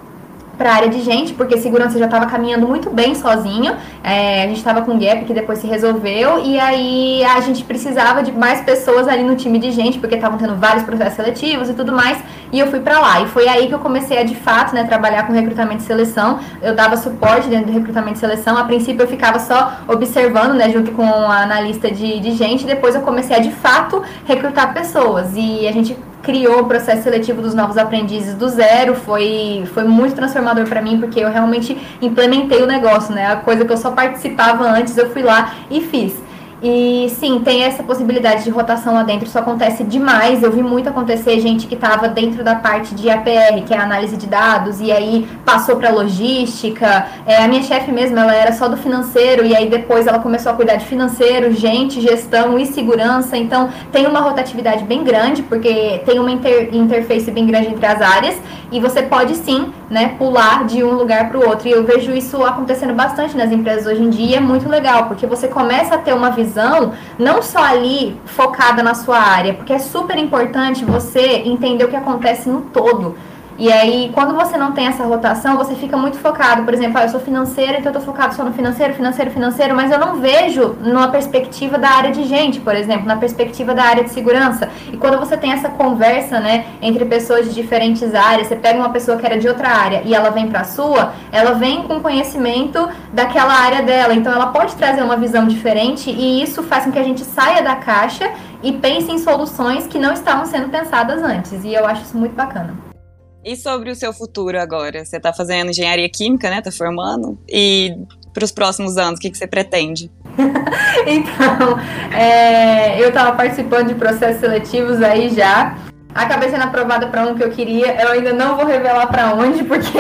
para a área de gente, porque segurança já estava caminhando muito bem sozinho. É, a gente estava com gap que depois se resolveu e aí a gente precisava de mais pessoas ali no time de gente, porque estavam tendo vários processos seletivos e tudo mais. E eu fui para lá. E foi aí que eu comecei a de fato, né, trabalhar com recrutamento e seleção. Eu dava suporte dentro do recrutamento e seleção. A princípio eu ficava só observando, né, junto com a analista de, de gente. Depois eu comecei a de fato recrutar pessoas. E a gente criou o processo seletivo dos novos aprendizes do zero. Foi, foi muito transformador para mim, porque eu realmente implementei o negócio, né? A coisa que eu só participava antes, eu fui lá e fiz. E sim, tem essa possibilidade de rotação lá dentro, isso acontece demais. Eu vi muito acontecer gente que estava dentro da parte de APR, que é análise de dados, e aí passou para logística. É, a minha chefe mesmo, ela era só do financeiro, e aí depois ela começou a cuidar de financeiro, gente, gestão e segurança. Então tem uma rotatividade bem grande, porque tem uma inter interface bem grande entre as áreas, e você pode sim né, pular de um lugar para o outro. E eu vejo isso acontecendo bastante nas empresas hoje em dia, e é muito legal, porque você começa a ter uma visão visão não só ali focada na sua área, porque é super importante você entender o que acontece no todo. E aí, quando você não tem essa rotação, você fica muito focado. Por exemplo, ah, eu sou financeira, então eu tô focado só no financeiro, financeiro, financeiro, mas eu não vejo numa perspectiva da área de gente, por exemplo, na perspectiva da área de segurança. E quando você tem essa conversa, né, entre pessoas de diferentes áreas, você pega uma pessoa que era de outra área e ela vem para sua, ela vem com conhecimento daquela área dela. Então ela pode trazer uma visão diferente e isso faz com que a gente saia da caixa e pense em soluções que não estavam sendo pensadas antes. E eu acho isso muito bacana. E sobre o seu futuro agora? Você está fazendo engenharia química, né? Está formando. E para os próximos anos, o que, que você pretende? então, é, eu estava participando de processos seletivos aí já. Acabei sendo aprovada para um que eu queria. Eu ainda não vou revelar para onde, porque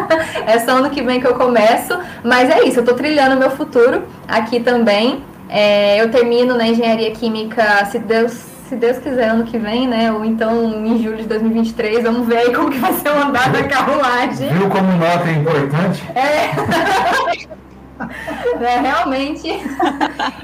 é só ano que vem que eu começo. Mas é isso, eu estou trilhando meu futuro aqui também. É, eu termino na engenharia química, se Deus se Deus quiser, ano que vem, né? Ou então em julho de 2023, vamos ver aí como que vai ser o andar da carruagem. Viu como nota é importante? É. É, realmente.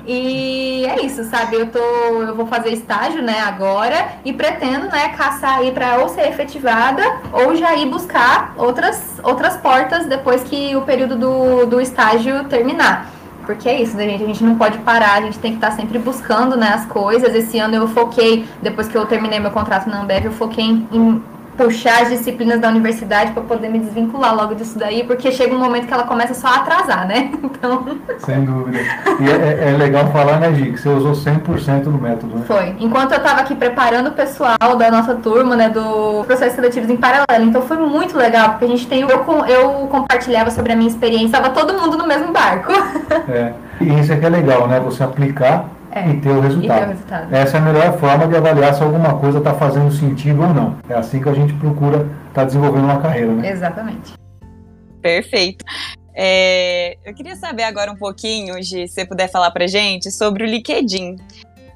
E é isso, sabe? Eu tô, eu vou fazer estágio, né, agora e pretendo, né, caçar aí para ou ser efetivada ou já ir buscar outras outras portas depois que o período do, do estágio terminar. Porque é isso, né, gente? A gente não pode parar, a gente tem que estar tá sempre buscando né, as coisas. Esse ano eu foquei, depois que eu terminei meu contrato na Ambev, eu foquei em, em puxar as disciplinas da universidade para poder me desvincular logo disso daí, porque chega um momento que ela começa só a atrasar, né? Então. Sem dúvida. E é, é legal falar, né, Gi, que você usou 100% do método, né? Foi. Enquanto eu estava aqui preparando o pessoal da nossa turma, né, do processo seletivo em paralelo. Então foi muito legal, porque a gente tem. Eu, eu compartilhava sobre a minha experiência, estava todo mundo no mesmo barco. É. E isso é que é legal, né? Você aplicar é, e, ter o resultado. ter o resultado. Essa é a melhor forma de avaliar se alguma coisa está fazendo sentido ou não. É assim que a gente procura estar tá desenvolvendo uma carreira, né? Exatamente. Perfeito. É, eu queria saber agora um pouquinho, Gi, se você puder falar pra gente sobre o LinkedIn.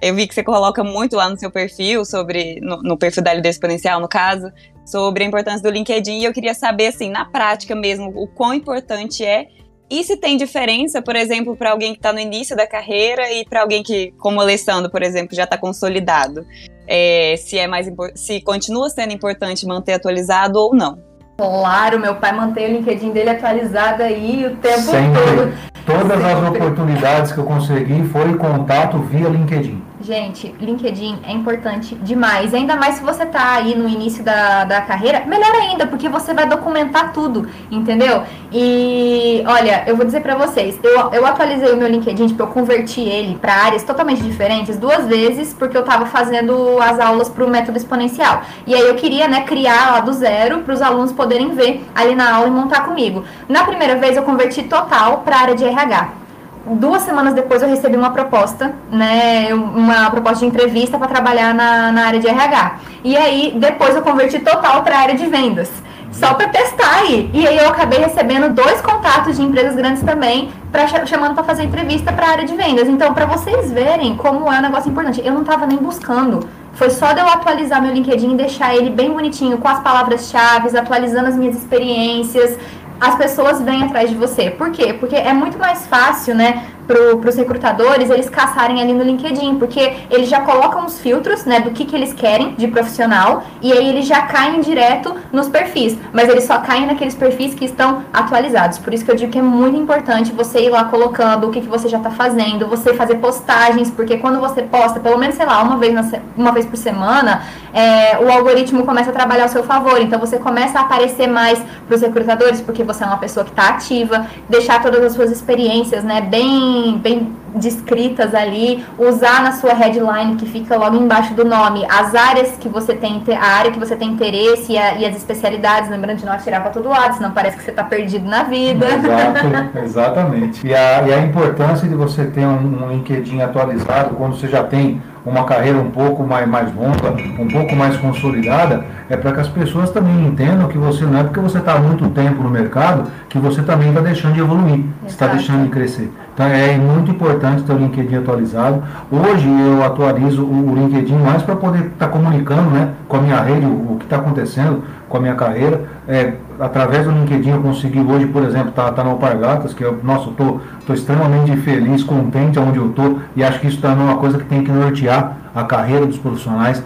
Eu vi que você coloca muito lá no seu perfil, sobre no, no perfil da LD Exponencial, no caso, sobre a importância do LinkedIn. E eu queria saber, assim, na prática mesmo, o quão importante é e se tem diferença, por exemplo, para alguém que está no início da carreira e para alguém que, como o Alessandro, por exemplo, já está consolidado, é, se é mais se continua sendo importante manter atualizado ou não? Claro, meu pai mantém o LinkedIn dele atualizado aí o tempo Sempre. todo. Todas Sempre. as oportunidades que eu consegui foi contato via LinkedIn. Gente, LinkedIn é importante demais. Ainda mais se você está aí no início da, da carreira, melhor ainda, porque você vai documentar tudo, entendeu? E olha, eu vou dizer para vocês, eu, eu atualizei o meu LinkedIn, tipo, eu converti ele para áreas totalmente diferentes duas vezes, porque eu estava fazendo as aulas para o método exponencial. E aí eu queria, né, criar lá do zero para os alunos poderem ver ali na aula e montar comigo. Na primeira vez eu converti total para área de RH duas semanas depois eu recebi uma proposta, né, uma proposta de entrevista para trabalhar na, na área de RH. E aí depois eu converti total para a área de vendas. Só para testar aí. E aí eu acabei recebendo dois contatos de empresas grandes também, pra, chamando para fazer entrevista para a área de vendas. Então, para vocês verem como é um negócio importante, eu não estava nem buscando. Foi só de eu atualizar meu LinkedIn e deixar ele bem bonitinho, com as palavras-chave, atualizando as minhas experiências, as pessoas vêm atrás de você. Por quê? Porque é muito mais fácil, né, para os recrutadores eles caçarem ali no LinkedIn, porque eles já colocam os filtros, né, do que, que eles querem de profissional, e aí eles já caem direto nos perfis, mas eles só caem naqueles perfis que estão atualizados. Por isso que eu digo que é muito importante você ir lá colocando o que, que você já está fazendo, você fazer postagens, porque quando você posta, pelo menos, sei lá, uma vez, na, uma vez por semana, é, o algoritmo começa a trabalhar ao seu favor, então você começa a aparecer mais para os recrutadores, porque você é uma pessoa que está ativa, deixar todas as suas experiências, né, bem bem, descritas ali, usar na sua headline que fica logo embaixo do nome as áreas que você tem, a área que você tem interesse e, a, e as especialidades, lembrando de não atirar para todo lado, senão parece que você está perdido na vida. Exato, exatamente. E a, e a importância de você ter um, um LinkedIn atualizado quando você já tem uma carreira um pouco mais, mais longa, um pouco mais consolidada, é para que as pessoas também entendam que você não é porque você está há muito tempo no mercado que você também está deixando de evoluir, está deixando de crescer. Então é muito importante ter o LinkedIn atualizado. Hoje eu atualizo o LinkedIn mais para poder estar tá comunicando né, com a minha rede, o, o que está acontecendo com a minha carreira. É, através do LinkedIn eu consegui hoje, por exemplo, estar tá, tá no Alpargatas, que eu, nossa, eu estou extremamente feliz, contente onde eu estou, e acho que isso também é uma coisa que tem que nortear a carreira dos profissionais.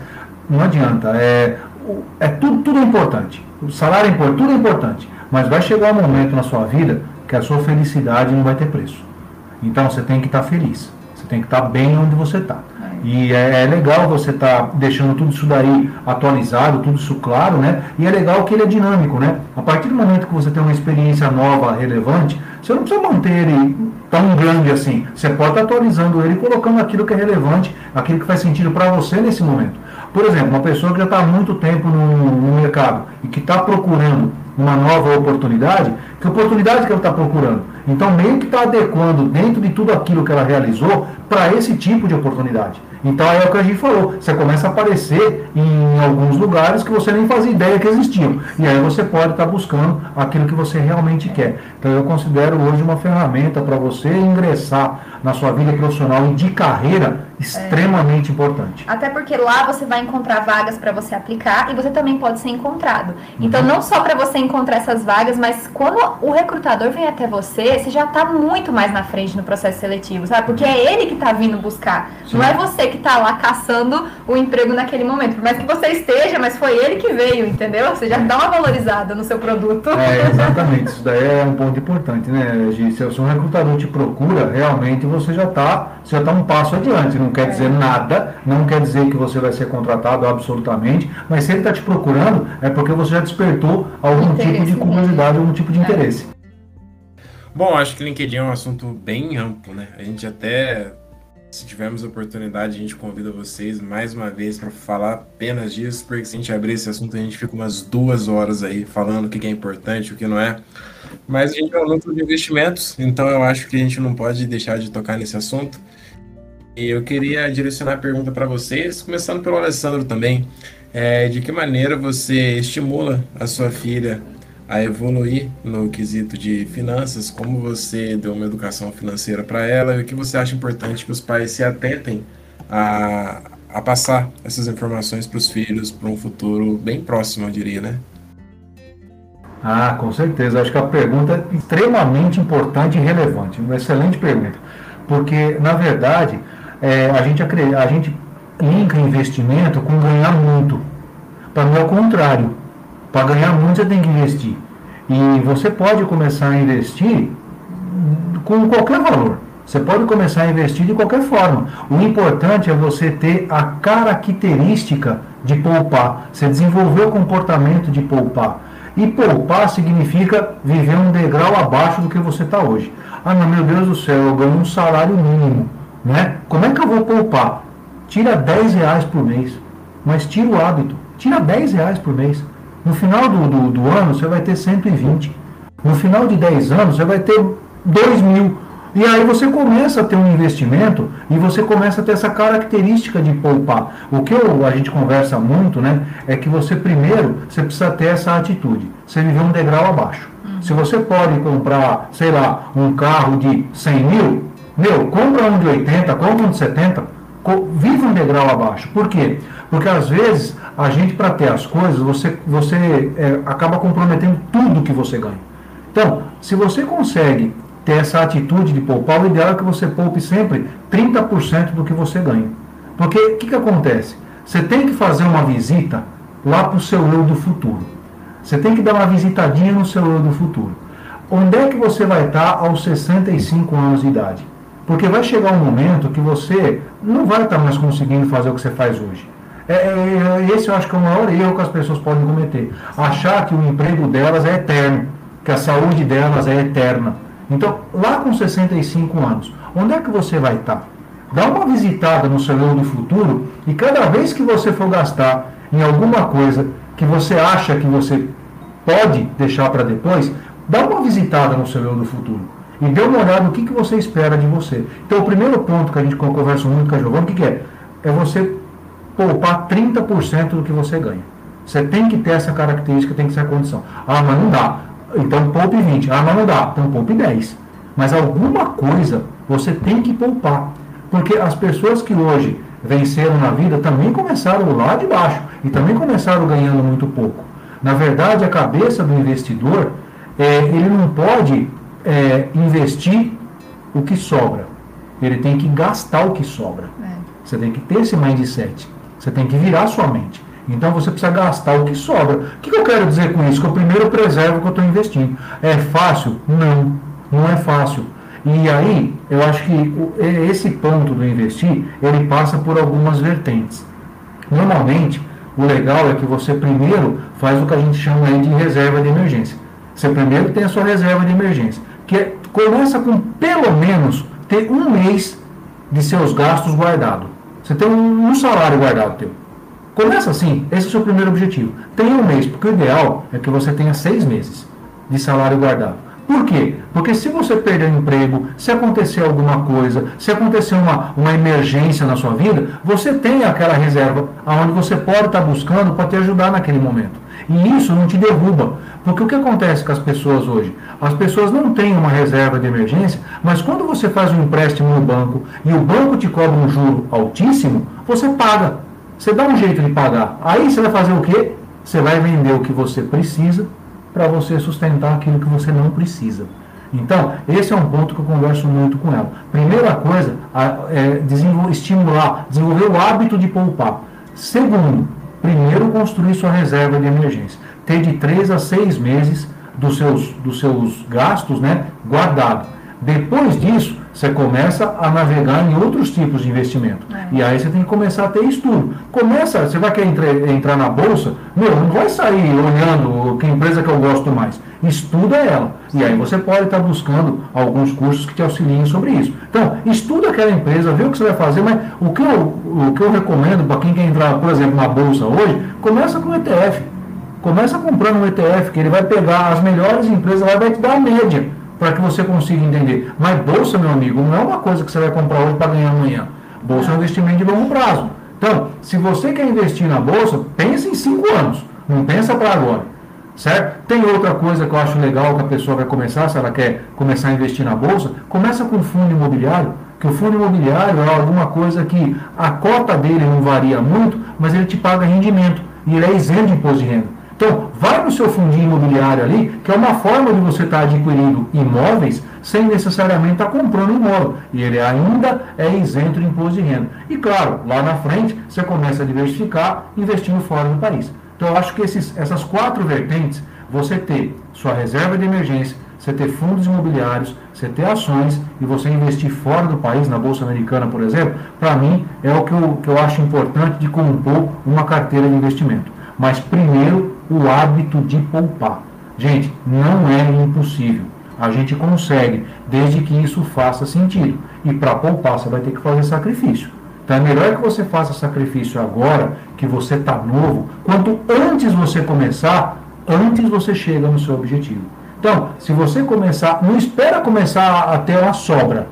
Não adianta, é, é tudo, tudo é importante. O salário é importante, tudo é importante. Mas vai chegar um momento na sua vida que a sua felicidade não vai ter preço. Então você tem que estar tá feliz. Você tem que estar tá bem onde você está. E é, é, legal você estar tá deixando tudo isso daí atualizado, tudo isso claro, né? E é legal que ele é dinâmico, né? A partir do momento que você tem uma experiência nova, relevante, você não precisa manter ele tão grande assim. Você pode estar atualizando ele, colocando aquilo que é relevante, aquilo que faz sentido para você nesse momento. Por exemplo, uma pessoa que já está há muito tempo no, no mercado e que está procurando uma nova oportunidade, que oportunidade que ela está procurando? Então, meio que está adequando dentro de tudo aquilo que ela realizou para esse tipo de oportunidade. Então é o que a gente falou, você começa a aparecer em alguns lugares que você nem fazia ideia que existiam. E aí você pode estar tá buscando aquilo que você realmente quer. Então eu considero hoje uma ferramenta para você ingressar na sua vida profissional e de carreira extremamente é. importante. Até porque lá você vai encontrar vagas para você aplicar e você também pode ser encontrado. Então, uhum. não só para você encontrar essas vagas, mas quando o recrutador vem até você, você já está muito mais na frente no processo seletivo, sabe? Porque é ele que está vindo buscar. Sim. Não é você que está lá caçando o emprego naquele momento. Por mais que você esteja, mas foi ele que veio, entendeu? Você já dá uma valorizada no seu produto. É, exatamente. Isso daí é um ponto importante, né, Gi? Se um recrutador te procura, realmente você já está já tá um passo adiante. Não quer dizer nada, não quer dizer que você vai ser contratado absolutamente, mas se ele está te procurando, é porque você já despertou algum interesse tipo de curiosidade, algum tipo de é. interesse. Bom, acho que LinkedIn é um assunto bem amplo, né? A gente até, se tivermos oportunidade, a gente convida vocês mais uma vez para falar apenas disso, porque se a gente abrir esse assunto, a gente fica umas duas horas aí falando o que é importante, o que não é. Mas a gente é um núcleo de investimentos, então eu acho que a gente não pode deixar de tocar nesse assunto. E eu queria direcionar a pergunta para vocês, começando pelo Alessandro também. É, de que maneira você estimula a sua filha a evoluir no quesito de finanças? Como você deu uma educação financeira para ela? E o que você acha importante que os pais se atentem a, a passar essas informações para os filhos para um futuro bem próximo, eu diria, né? Ah, com certeza. Acho que a pergunta é extremamente importante e relevante. Uma excelente pergunta. Porque, na verdade, é, a, gente, a gente linka investimento com ganhar muito. Para mim é o contrário. Para ganhar muito você tem que investir. E você pode começar a investir com qualquer valor. Você pode começar a investir de qualquer forma. O importante é você ter a característica de poupar. Você desenvolver o comportamento de poupar. E poupar significa viver um degrau abaixo do que você está hoje. Ah, meu Deus do céu, eu ganho um salário mínimo. Né? Como é que eu vou poupar? Tira 10 reais por mês. Mas tira o hábito. Tira 10 reais por mês. No final do, do, do ano, você vai ter 120. No final de 10 anos, você vai ter 2 mil. E aí você começa a ter um investimento e você começa a ter essa característica de poupar. O que eu, a gente conversa muito, né, é que você primeiro, você precisa ter essa atitude. Você viver um degrau abaixo. Uhum. Se você pode comprar, sei lá, um carro de 100 mil, meu, compra um de 80, compra um de 70, vive um degrau abaixo. Por quê? Porque às vezes a gente, para ter as coisas, você, você é, acaba comprometendo tudo que você ganha. Então, se você consegue ter essa atitude de poupar, o ideal é que você poupe sempre 30% do que você ganha. Porque o que, que acontece? Você tem que fazer uma visita lá para o seu eu do futuro. Você tem que dar uma visitadinha no seu eu do futuro. Onde é que você vai estar aos 65 anos de idade? Porque vai chegar um momento que você não vai estar mais conseguindo fazer o que você faz hoje. É, é, esse eu acho que é o maior erro que as pessoas podem cometer. Achar que o emprego delas é eterno, que a saúde delas é eterna. Então, lá com 65 anos, onde é que você vai estar? Dá uma visitada no seu eu do futuro e cada vez que você for gastar em alguma coisa que você acha que você pode deixar para depois, dá uma visitada no seu eu do futuro e dê uma olhada no que, que você espera de você. Então, o primeiro ponto que a gente conversa muito com a Giovana, o que, que é? É você poupar 30% do que você ganha. Você tem que ter essa característica, tem que ser a condição. Ah, mas não dá. Então poupe 20. Ah, mas não dá. Então poupe 10. Mas alguma coisa você tem que poupar. Porque as pessoas que hoje venceram na vida também começaram lá de baixo e também começaram ganhando muito pouco. Na verdade, a cabeça do investidor, é, ele não pode é, investir o que sobra. Ele tem que gastar o que sobra. É. Você tem que ter esse mindset. Você tem que virar sua mente. Então você precisa gastar o que sobra. O que eu quero dizer com isso? Que eu primeiro preservo o que eu estou investindo. É fácil? Não, não é fácil. E aí, eu acho que esse ponto do investir, ele passa por algumas vertentes. Normalmente, o legal é que você primeiro faz o que a gente chama aí de reserva de emergência. Você primeiro tem a sua reserva de emergência, que é, começa com pelo menos ter um mês de seus gastos guardado. Você tem um, um salário guardado teu. Começa assim, esse é o seu primeiro objetivo. Tenha um mês, porque o ideal é que você tenha seis meses de salário guardado. Por quê? Porque se você perder o emprego, se acontecer alguma coisa, se acontecer uma, uma emergência na sua vida, você tem aquela reserva aonde você pode estar buscando para te ajudar naquele momento. E isso não te derruba. Porque o que acontece com as pessoas hoje? As pessoas não têm uma reserva de emergência, mas quando você faz um empréstimo no banco e o banco te cobra um juro altíssimo, você paga. Você dá um jeito de pagar. Aí você vai fazer o quê? Você vai vender o que você precisa para você sustentar aquilo que você não precisa. Então, esse é um ponto que eu converso muito com ela. Primeira coisa, é estimular, desenvolver o hábito de poupar. Segundo, primeiro construir sua reserva de emergência. Ter de três a seis meses dos seus, dos seus gastos né, guardado. Depois disso, você começa a navegar em outros tipos de investimento. É. E aí você tem que começar a ter estudo. Começa, você vai querer entrar, entrar na bolsa, meu, não vai sair olhando que empresa que eu gosto mais. Estuda ela. E aí você pode estar buscando alguns cursos que te auxiliem sobre isso. Então, estuda aquela empresa, vê o que você vai fazer, mas o que eu, o que eu recomendo para quem quer entrar, por exemplo, na bolsa hoje, começa com o ETF. Começa comprando um ETF, que ele vai pegar as melhores empresas, vai te dar a média para que você consiga entender. Mas bolsa, meu amigo, não é uma coisa que você vai comprar hoje para ganhar amanhã. Bolsa é um investimento de longo prazo. Então, se você quer investir na bolsa, pense em cinco anos, não pensa para agora. Certo? Tem outra coisa que eu acho legal que a pessoa vai começar, se ela quer começar a investir na bolsa, começa com fundo imobiliário, que o fundo imobiliário é alguma coisa que a cota dele não varia muito, mas ele te paga rendimento e ele é isento de imposto de renda. Então, vai no seu fundinho imobiliário ali, que é uma forma de você estar adquirindo imóveis sem necessariamente estar comprando imóvel. E ele ainda é isento de imposto de renda. E claro, lá na frente, você começa a diversificar investindo fora do país. Então, eu acho que esses, essas quatro vertentes, você ter sua reserva de emergência, você ter fundos imobiliários, você ter ações e você investir fora do país, na Bolsa Americana, por exemplo, para mim é o que eu, que eu acho importante de compor uma carteira de investimento. Mas primeiro o hábito de poupar. Gente, não é impossível. A gente consegue, desde que isso faça sentido. E para poupar, você vai ter que fazer sacrifício. Então é melhor que você faça sacrifício agora, que você está novo. Quanto antes você começar, antes você chega no seu objetivo. Então, se você começar, não espera começar a ter uma sobra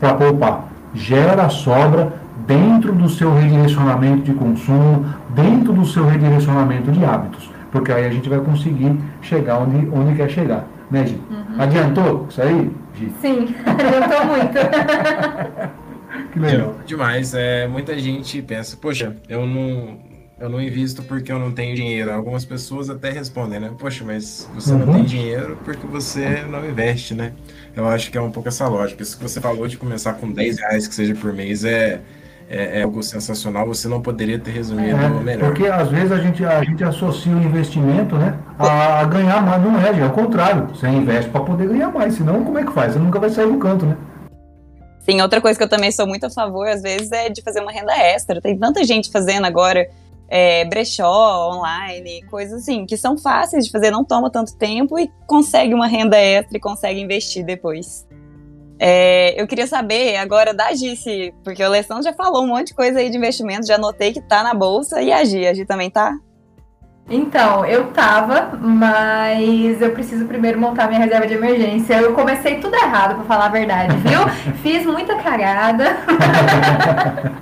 para poupar. Gera a sobra dentro do seu redirecionamento de consumo, dentro do seu redirecionamento de hábitos porque aí a gente vai conseguir chegar onde, onde quer chegar. Né, Gi? Uhum. Adiantou isso aí, Gi? Sim, adiantou muito. que legal. É, demais. É, muita gente pensa, poxa, eu não, eu não invisto porque eu não tenho dinheiro. Algumas pessoas até respondem, né? Poxa, mas você uhum. não tem dinheiro porque você não investe, né? Eu acho que é um pouco essa lógica. Isso que você falou de começar com 10 reais, que seja por mês, é é, é, algo sensacional, você não poderia ter resumido é, melhor. Porque às vezes a gente, a gente associa o investimento né, a, a ganhar mais, não é, é o contrário. Você investe para poder ganhar mais, senão como é que faz? Você nunca vai sair do canto, né? Sim, outra coisa que eu também sou muito a favor, às vezes, é de fazer uma renda extra. Tem tanta gente fazendo agora é, brechó online, coisas assim, que são fáceis de fazer, não toma tanto tempo e consegue uma renda extra e consegue investir depois. É, eu queria saber agora da Gice, porque o Alessandro já falou um monte de coisa aí de investimento, já notei que tá na bolsa, e a Gi, a Gi também tá? Então, eu tava, mas eu preciso primeiro montar minha reserva de emergência. Eu comecei tudo errado, pra falar a verdade, viu? Fiz muita cagada.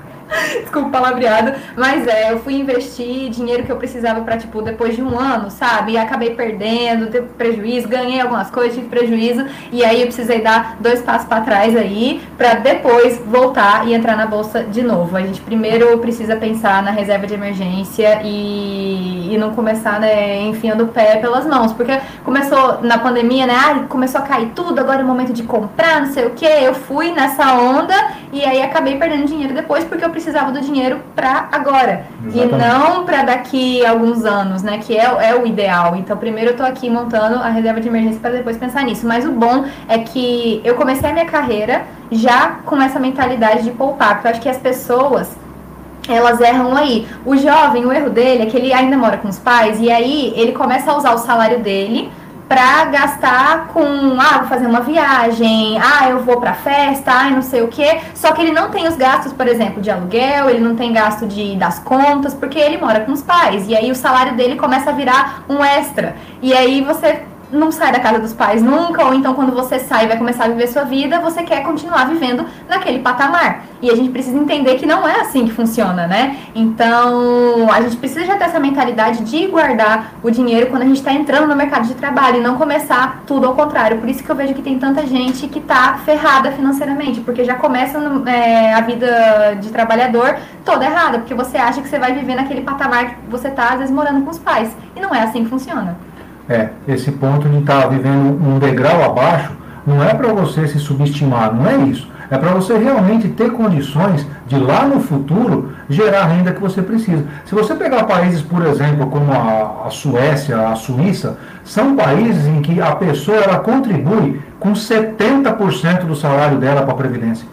Desculpa palavreado. Mas é, eu fui investir dinheiro que eu precisava para tipo, depois de um ano, sabe? E acabei perdendo, teve prejuízo, ganhei algumas coisas, tive prejuízo. E aí eu precisei dar dois passos para trás aí, para depois voltar e entrar na bolsa de novo. A gente primeiro precisa pensar na reserva de emergência e, e não começar, né, enfiando o pé pelas mãos. Porque começou na pandemia, né? Ah, começou a cair tudo, agora é o momento de comprar, não sei o que. Eu fui nessa onda e aí acabei perdendo dinheiro depois porque eu precisava do dinheiro para agora Exatamente. e não para daqui a alguns anos, né? Que é, é o ideal. Então, primeiro eu tô aqui montando a reserva de emergência para depois pensar nisso. Mas o bom é que eu comecei a minha carreira já com essa mentalidade de poupar, porque eu acho que as pessoas elas erram aí. O jovem, o erro dele é que ele ainda mora com os pais e aí ele começa a usar o salário dele para gastar com, ah, vou fazer uma viagem, ah, eu vou para festa, ah, não sei o quê. Só que ele não tem os gastos, por exemplo, de aluguel, ele não tem gasto de das contas, porque ele mora com os pais. E aí o salário dele começa a virar um extra. E aí você não sai da casa dos pais nunca, ou então quando você sai e vai começar a viver sua vida, você quer continuar vivendo naquele patamar. E a gente precisa entender que não é assim que funciona, né? Então, a gente precisa já ter essa mentalidade de guardar o dinheiro quando a gente está entrando no mercado de trabalho e não começar tudo ao contrário. Por isso que eu vejo que tem tanta gente que tá ferrada financeiramente, porque já começa é, a vida de trabalhador toda errada, porque você acha que você vai viver naquele patamar que você tá, às vezes, morando com os pais. E não é assim que funciona. É, esse ponto de estar tá vivendo um degrau abaixo não é para você se subestimar, não é isso. É para você realmente ter condições de lá no futuro gerar a renda que você precisa. Se você pegar países, por exemplo, como a, a Suécia, a Suíça, são países em que a pessoa ela contribui com 70% do salário dela para a Previdência.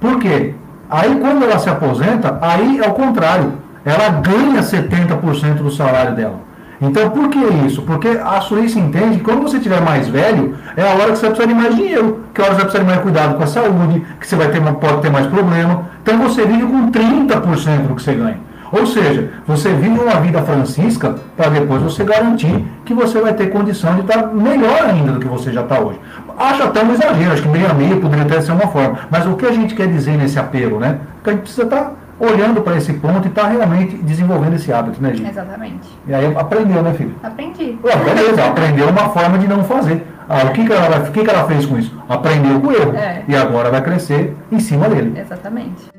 Por quê? Aí quando ela se aposenta, aí é o contrário. Ela ganha 70% do salário dela. Então, por que isso? Porque a Suíça entende que quando você tiver mais velho, é a hora que você precisa de mais dinheiro, que é a hora que você precisa de mais cuidado com a saúde, que você vai ter, pode ter mais problema. Então, você vive com 30% do que você ganha. Ou seja, você vive uma vida francisca para depois você garantir que você vai ter condição de estar melhor ainda do que você já está hoje. Acho até um exagero, acho que meio a meio poderia até ser uma forma. Mas o que a gente quer dizer nesse apelo, né? Que a gente precisa estar olhando para esse ponto e está realmente desenvolvendo esse hábito, né, gente? Exatamente. E aí aprendeu, né, filho? Aprendi. Ué, beleza, aprendeu uma forma de não fazer. Ah, o que, que, ela, o que, que ela fez com isso? Aprendeu com o erro. É. E agora vai crescer em cima dele. Exatamente.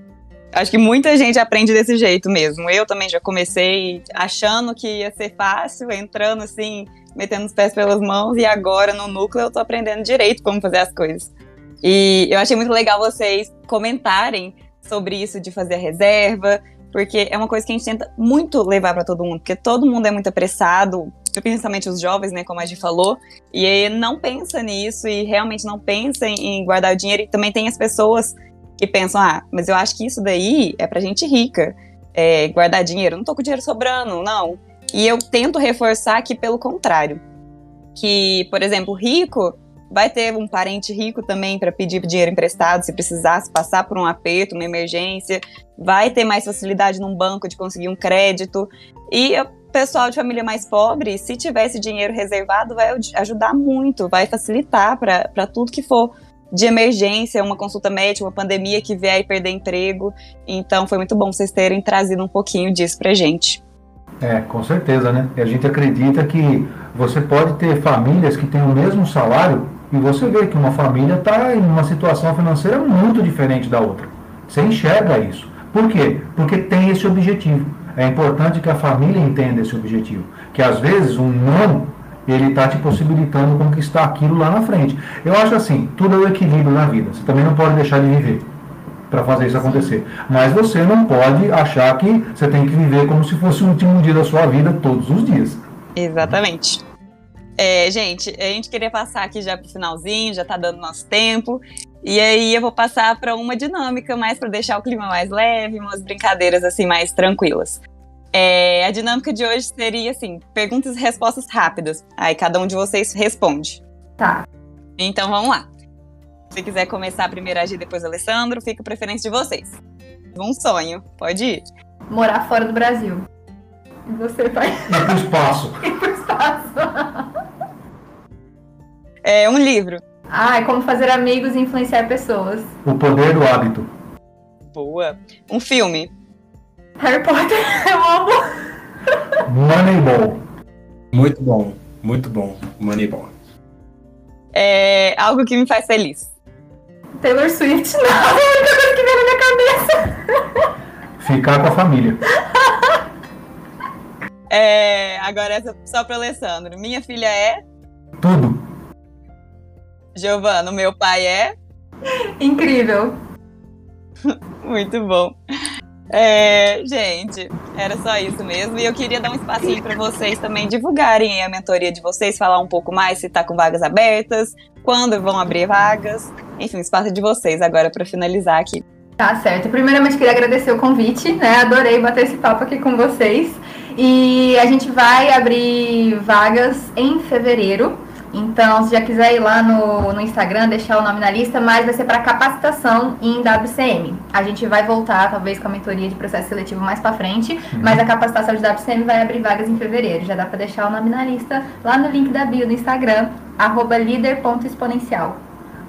Acho que muita gente aprende desse jeito mesmo. Eu também já comecei achando que ia ser fácil, entrando assim, metendo os pés pelas mãos, e agora no núcleo eu tô aprendendo direito como fazer as coisas. E eu achei muito legal vocês comentarem sobre isso de fazer a reserva, porque é uma coisa que a gente tenta muito levar para todo mundo, porque todo mundo é muito apressado, principalmente os jovens, né, como a gente falou, e aí não pensa nisso e realmente não pensa em guardar o dinheiro. E também tem as pessoas que pensam, ah, mas eu acho que isso daí é pra gente rica, é, guardar dinheiro. Eu não tô com dinheiro sobrando, não. E eu tento reforçar que pelo contrário, que, por exemplo, rico vai ter um parente rico também para pedir dinheiro emprestado se precisasse passar por um aperto, uma emergência, vai ter mais facilidade num banco de conseguir um crédito. E o pessoal de família mais pobre, se tivesse dinheiro reservado, vai ajudar muito, vai facilitar para tudo que for de emergência, uma consulta médica, uma pandemia que vier e perder emprego. Então foi muito bom vocês terem trazido um pouquinho disso pra gente. É, com certeza, né? E a gente acredita que você pode ter famílias que têm o mesmo salário e você vê que uma família está em uma situação financeira muito diferente da outra. Você enxerga isso. Por quê? Porque tem esse objetivo. É importante que a família entenda esse objetivo. Que às vezes um não, ele está te possibilitando conquistar aquilo lá na frente. Eu acho assim, tudo é o equilíbrio na vida. Você também não pode deixar de viver para fazer isso acontecer. Mas você não pode achar que você tem que viver como se fosse o último dia da sua vida todos os dias. Exatamente. É, gente, a gente queria passar aqui já pro finalzinho, já tá dando nosso tempo. E aí eu vou passar para uma dinâmica mais para deixar o clima mais leve, umas brincadeiras assim mais tranquilas. É, a dinâmica de hoje seria assim, perguntas e respostas rápidas. Aí cada um de vocês responde. Tá. Então vamos lá. Se quiser começar primeiro a agir, depois o Alessandro, fica a preferência de vocês. Um sonho, pode ir. Morar fora do Brasil. E você vai. Ir pro espaço. Ir pro espaço. É um livro. Ah, é como fazer amigos e influenciar pessoas. O poder do hábito. Boa. Um filme. Harry Potter, eu amo. Moneyball. Muito bom, muito bom. Moneyball. É algo que me faz feliz. Taylor Swift, não, é a única coisa que vem na minha cabeça. Ficar com a família. É, agora essa só para Alessandro. Minha filha é? Giovana, meu pai é? Incrível. Muito bom. É, gente, era só isso mesmo. E eu queria dar um espacinho para vocês também divulgarem a mentoria de vocês, falar um pouco mais se está com vagas abertas, quando vão abrir vagas. Enfim, espaço de vocês agora para finalizar aqui. Tá certo. Primeiramente, queria agradecer o convite, né? Adorei bater esse papo aqui com vocês. E a gente vai abrir vagas em fevereiro Então, se já quiser ir lá no, no Instagram, deixar o nome na lista, mas vai ser para capacitação em WCM. A gente vai voltar, talvez, com a mentoria de processo seletivo mais para frente, uhum. mas a capacitação de WCM vai abrir vagas em fevereiro. Já dá para deixar o nome na lista lá no link da bio do Instagram, arroba líder.exponencial.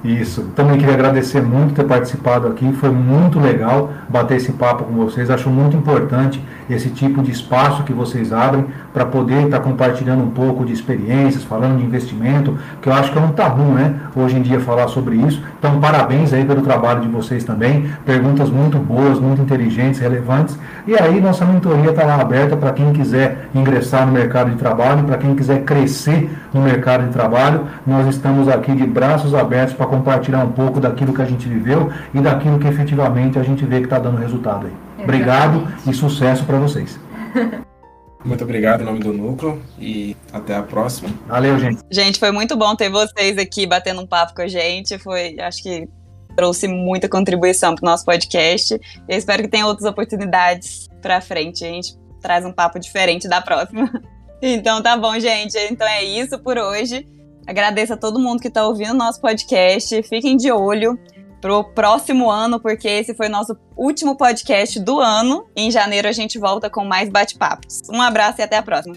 Isso. Também queria agradecer muito ter participado aqui. Foi muito legal bater esse papo com vocês. Acho muito importante esse tipo de espaço que vocês abrem para poder estar tá compartilhando um pouco de experiências, falando de investimento, que eu acho que é um tabu, né? Hoje em dia falar sobre isso. Então, parabéns aí pelo trabalho de vocês também. Perguntas muito boas, muito inteligentes, relevantes. E aí, nossa mentoria está lá aberta para quem quiser ingressar no mercado de trabalho, para quem quiser crescer no mercado de trabalho. Nós estamos aqui de braços abertos para compartilhar um pouco daquilo que a gente viveu e daquilo que efetivamente a gente vê que está dando resultado aí. Exatamente. Obrigado e sucesso para vocês. Muito obrigado em nome do Núcleo e até a próxima. Valeu, gente. Gente, foi muito bom ter vocês aqui batendo um papo com a gente. Foi, acho que trouxe muita contribuição para o nosso podcast. Eu espero que tenha outras oportunidades para frente. A gente traz um papo diferente da próxima. Então tá bom, gente. Então é isso por hoje. Agradeço a todo mundo que está ouvindo o nosso podcast. Fiquem de olho pro próximo ano, porque esse foi o nosso último podcast do ano. Em janeiro a gente volta com mais bate-papos. Um abraço e até a próxima.